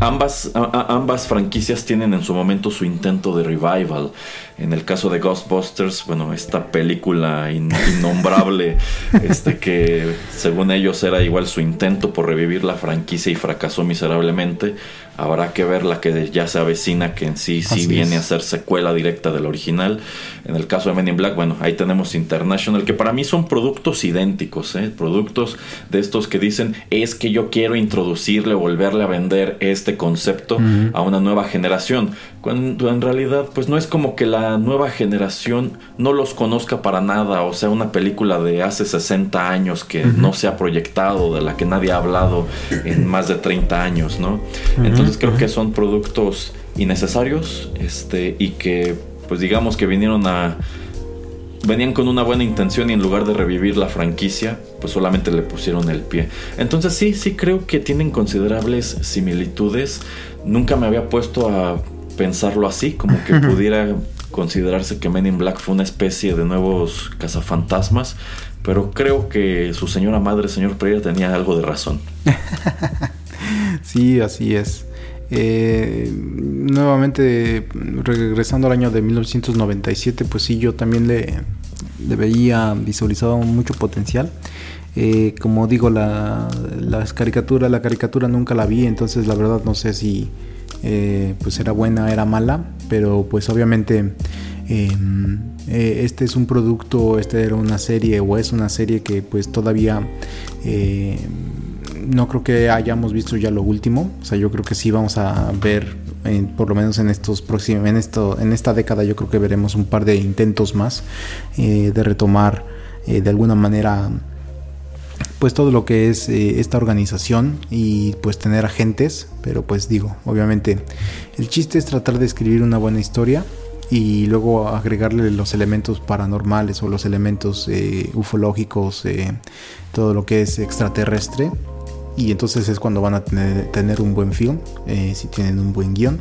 Ambas, ambas franquicias tienen en su momento su intento de revival. En el caso de Ghostbusters, bueno, esta película innombrable, este que según ellos era igual su intento por revivir la franquicia y fracasó miserablemente. Habrá que ver la que ya se avecina, que en sí sí viene a ser secuela directa del original. En el caso de Men in Black, bueno, ahí tenemos International, que para mí son productos idénticos, ¿eh? productos de estos que dicen, es que yo quiero introducirle, volverle a vender este concepto a una nueva generación. Cuando en realidad, pues no es como que la nueva generación no los conozca para nada, o sea, una película de hace 60 años que no se ha proyectado, de la que nadie ha hablado en más de 30 años, ¿no? Entonces creo que son productos innecesarios, este, y que, pues digamos que vinieron a venían con una buena intención y en lugar de revivir la franquicia, pues solamente le pusieron el pie. Entonces sí, sí creo que tienen considerables similitudes. Nunca me había puesto a pensarlo así, como que pudiera considerarse que Men in Black fue una especie de nuevos cazafantasmas, pero creo que su señora madre, señor Pereira, tenía algo de razón. sí, así es. Eh, nuevamente, regresando al año de 1997, pues sí, yo también le, le veía visualizado mucho potencial. Eh, como digo, la, la caricatura, la caricatura nunca la vi, entonces la verdad no sé si eh, pues era buena, era mala, pero pues obviamente em, eh, este es un producto, este era una serie o es una serie que pues todavía eh, no creo que hayamos visto ya lo último, o sea yo creo que sí vamos a ver por lo menos en estos próximos, en esto, en esta década yo creo que veremos un par de intentos más de retomar de alguna manera pues todo lo que es eh, esta organización y pues tener agentes, pero pues digo, obviamente el chiste es tratar de escribir una buena historia y luego agregarle los elementos paranormales o los elementos eh, ufológicos, eh, todo lo que es extraterrestre y entonces es cuando van a tener, un buen film, si tienen un buen guion.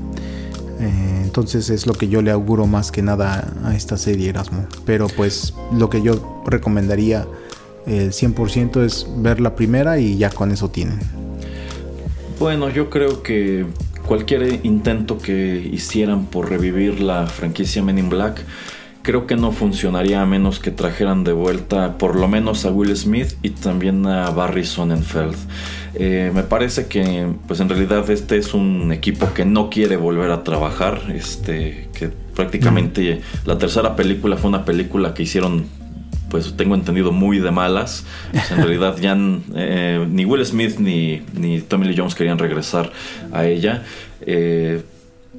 entonces es lo que yo le auguro más que nada a esta serie Erasmo. Pero pues lo que yo recomendaría el 100% es ver la primera y ya con eso tienen. Bueno, yo creo que cualquier intento que hicieran por revivir la franquicia Men in Black, creo que no funcionaría a menos que trajeran de vuelta por lo menos a Will Smith y también a Barry Sonnenfeld. Eh, me parece que pues en realidad este es un equipo que no quiere volver a trabajar, este, que prácticamente la tercera película fue una película que hicieron pues tengo entendido muy de malas. en realidad ya eh, ni Will Smith ni, ni Tommy Lee Jones querían regresar a ella. Eh,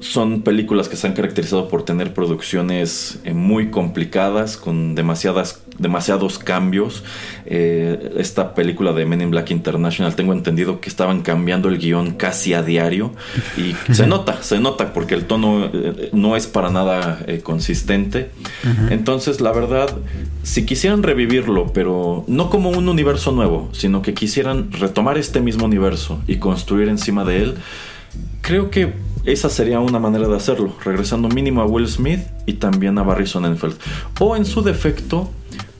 son películas que se han caracterizado por tener producciones eh, muy complicadas, con demasiadas, demasiados cambios. Eh, esta película de Men in Black International, tengo entendido que estaban cambiando el guion casi a diario. Y se nota, se nota, porque el tono eh, no es para nada consistente. Entonces, la verdad, si quisieran revivirlo, pero no como un universo nuevo, sino que quisieran retomar este mismo universo y construir encima de él, creo que esa sería una manera de hacerlo, regresando mínimo a Will Smith y también a Barry Sonnenfeld. O en su defecto,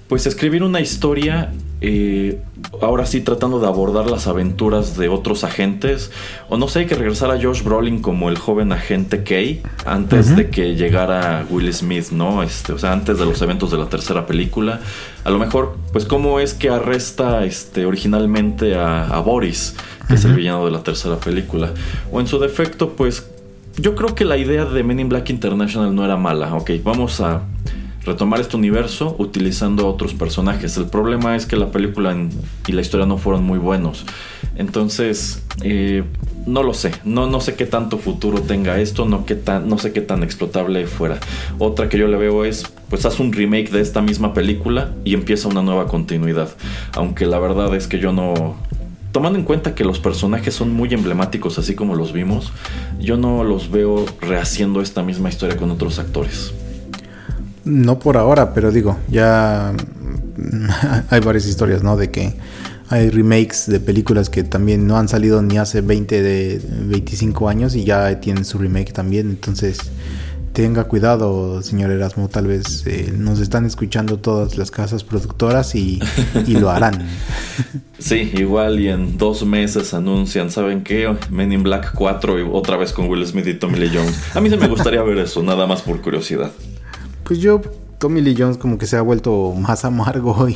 pues escribir una historia, eh, ahora sí tratando de abordar las aventuras de otros agentes. O no sé, hay que regresar a Josh Brolin como el joven agente Kay antes de que llegara Will Smith, ¿no? Este, o sea, antes de los eventos de la tercera película. A lo mejor, pues cómo es que arresta este, originalmente a, Boris, que es el villano de la tercera película. O en su defecto, pues yo creo que la idea de Men in Black International no era mala. Ok, vamos a retomar este universo utilizando otros personajes. El problema es que la película y la historia no fueron muy buenos. Entonces, eh, no lo sé, no, no sé qué tanto futuro tenga esto, no, qué tan, no sé qué tan explotable fuera. Otra que yo le veo es, pues haz un remake de esta misma película y empieza una nueva continuidad. Aunque la verdad es que yo no, tomando en cuenta que los personajes son muy emblemáticos así como los vimos, yo no los veo rehaciendo esta misma historia con otros actores. No por ahora, pero digo, ya hay varias historias, ¿no? De que hay remakes de películas que también no han salido ni hace 20 de 25 años y ya tienen su remake también, entonces tenga cuidado, señor Erasmo, tal vez eh, nos están escuchando todas las casas productoras y, y lo harán. Sí, igual y en dos meses anuncian, ¿saben qué? Men in Black 4 y otra vez con Will Smith y Tommy Lee Jones. A mí se me gustaría ver eso, nada más por curiosidad. Pues yo, Tommy Lee Jones como que se ha vuelto más amargo y...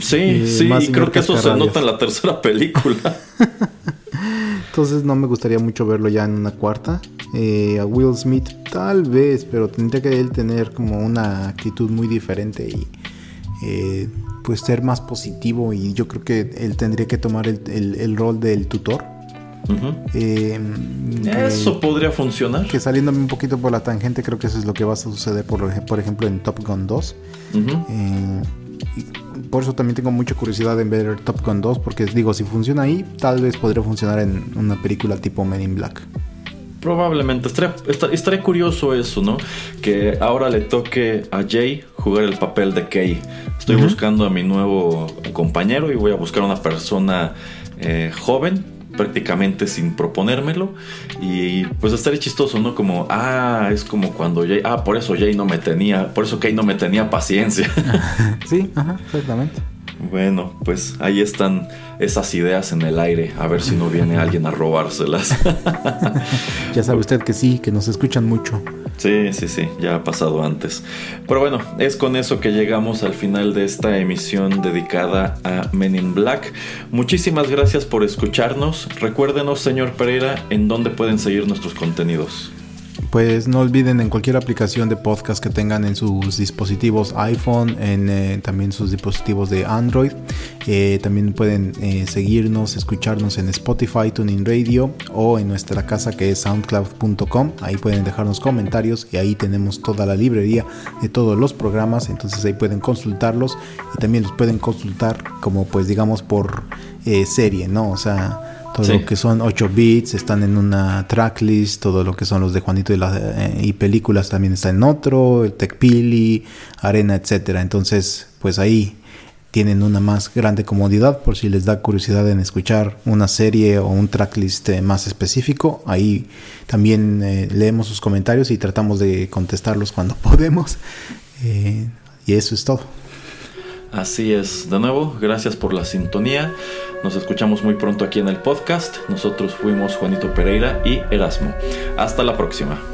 Sí, y sí, y creo que eso se nota en la tercera película. Entonces no me gustaría mucho verlo ya en una cuarta. Eh, a Will Smith tal vez, pero tendría que él tener como una actitud muy diferente y eh, pues ser más positivo y yo creo que él tendría que tomar el, el- el rol del tutor. Eh, Eso podría funcionar. que saliéndome un poquito por la tangente creo que eso es lo que va a suceder por, por ejemplo en Top Gun 2. Ujú. Eh, y por eso también tengo mucha curiosidad en ver Top Gun 2 porque digo, si funciona ahí, tal vez podría funcionar en una película tipo Men in Black. Probablemente. Estaría, esta- estaría curioso eso, ¿no? Que ahora le toque a Jay jugar el papel de Kay. Estoy buscando a mi nuevo compañero y voy a buscar una persona eh, joven, prácticamente sin proponérmelo. Y pues estaría chistoso, ¿no? Como, ah, es como cuando Jay, ah, por eso Jay no me tenía, por eso Kay no me tenía paciencia. Sí, ajá, exactamente. Bueno, pues ahí están esas ideas en el aire. A ver si no viene alguien a robárselas. Ya sabe usted que sí, que nos escuchan mucho. Sí, sí, sí, ya ha pasado antes. Pero bueno, es con eso que llegamos al final de esta emisión dedicada a Men in Black. Muchísimas gracias por escucharnos. Recuérdenos, señor Pereira, en dónde pueden seguir nuestros contenidos. Pues no olviden en cualquier aplicación de podcast que tengan en sus dispositivos iPhone, en eh, también sus dispositivos de Android. Eh, también pueden eh, seguirnos, escucharnos en Spotify, Tuning Radio o en nuestra casa que es soundcloud.com. Ahí pueden dejarnos comentarios y ahí tenemos toda la librería de todos los programas. Entonces ahí pueden consultarlos y también los pueden consultar como pues digamos por serie, ¿no? O sea... Todo Sí. lo que son 8 bits están en una tracklist, todo lo que son los de Juanito y, las, eh, y películas también está en otro, el Tecpili, Arena, etcétera. Entonces, pues ahí tienen una más grande comodidad por si les da curiosidad en escuchar una serie o un tracklist eh, más específico. Ahí también eh, leemos sus comentarios y tratamos de contestarlos cuando podemos. Eh, y eso es todo. Así es, de nuevo, gracias por la sintonía. Nos escuchamos muy pronto aquí en el podcast. Nosotros fuimos Juanito Pereira y Erasmo. Hasta la próxima.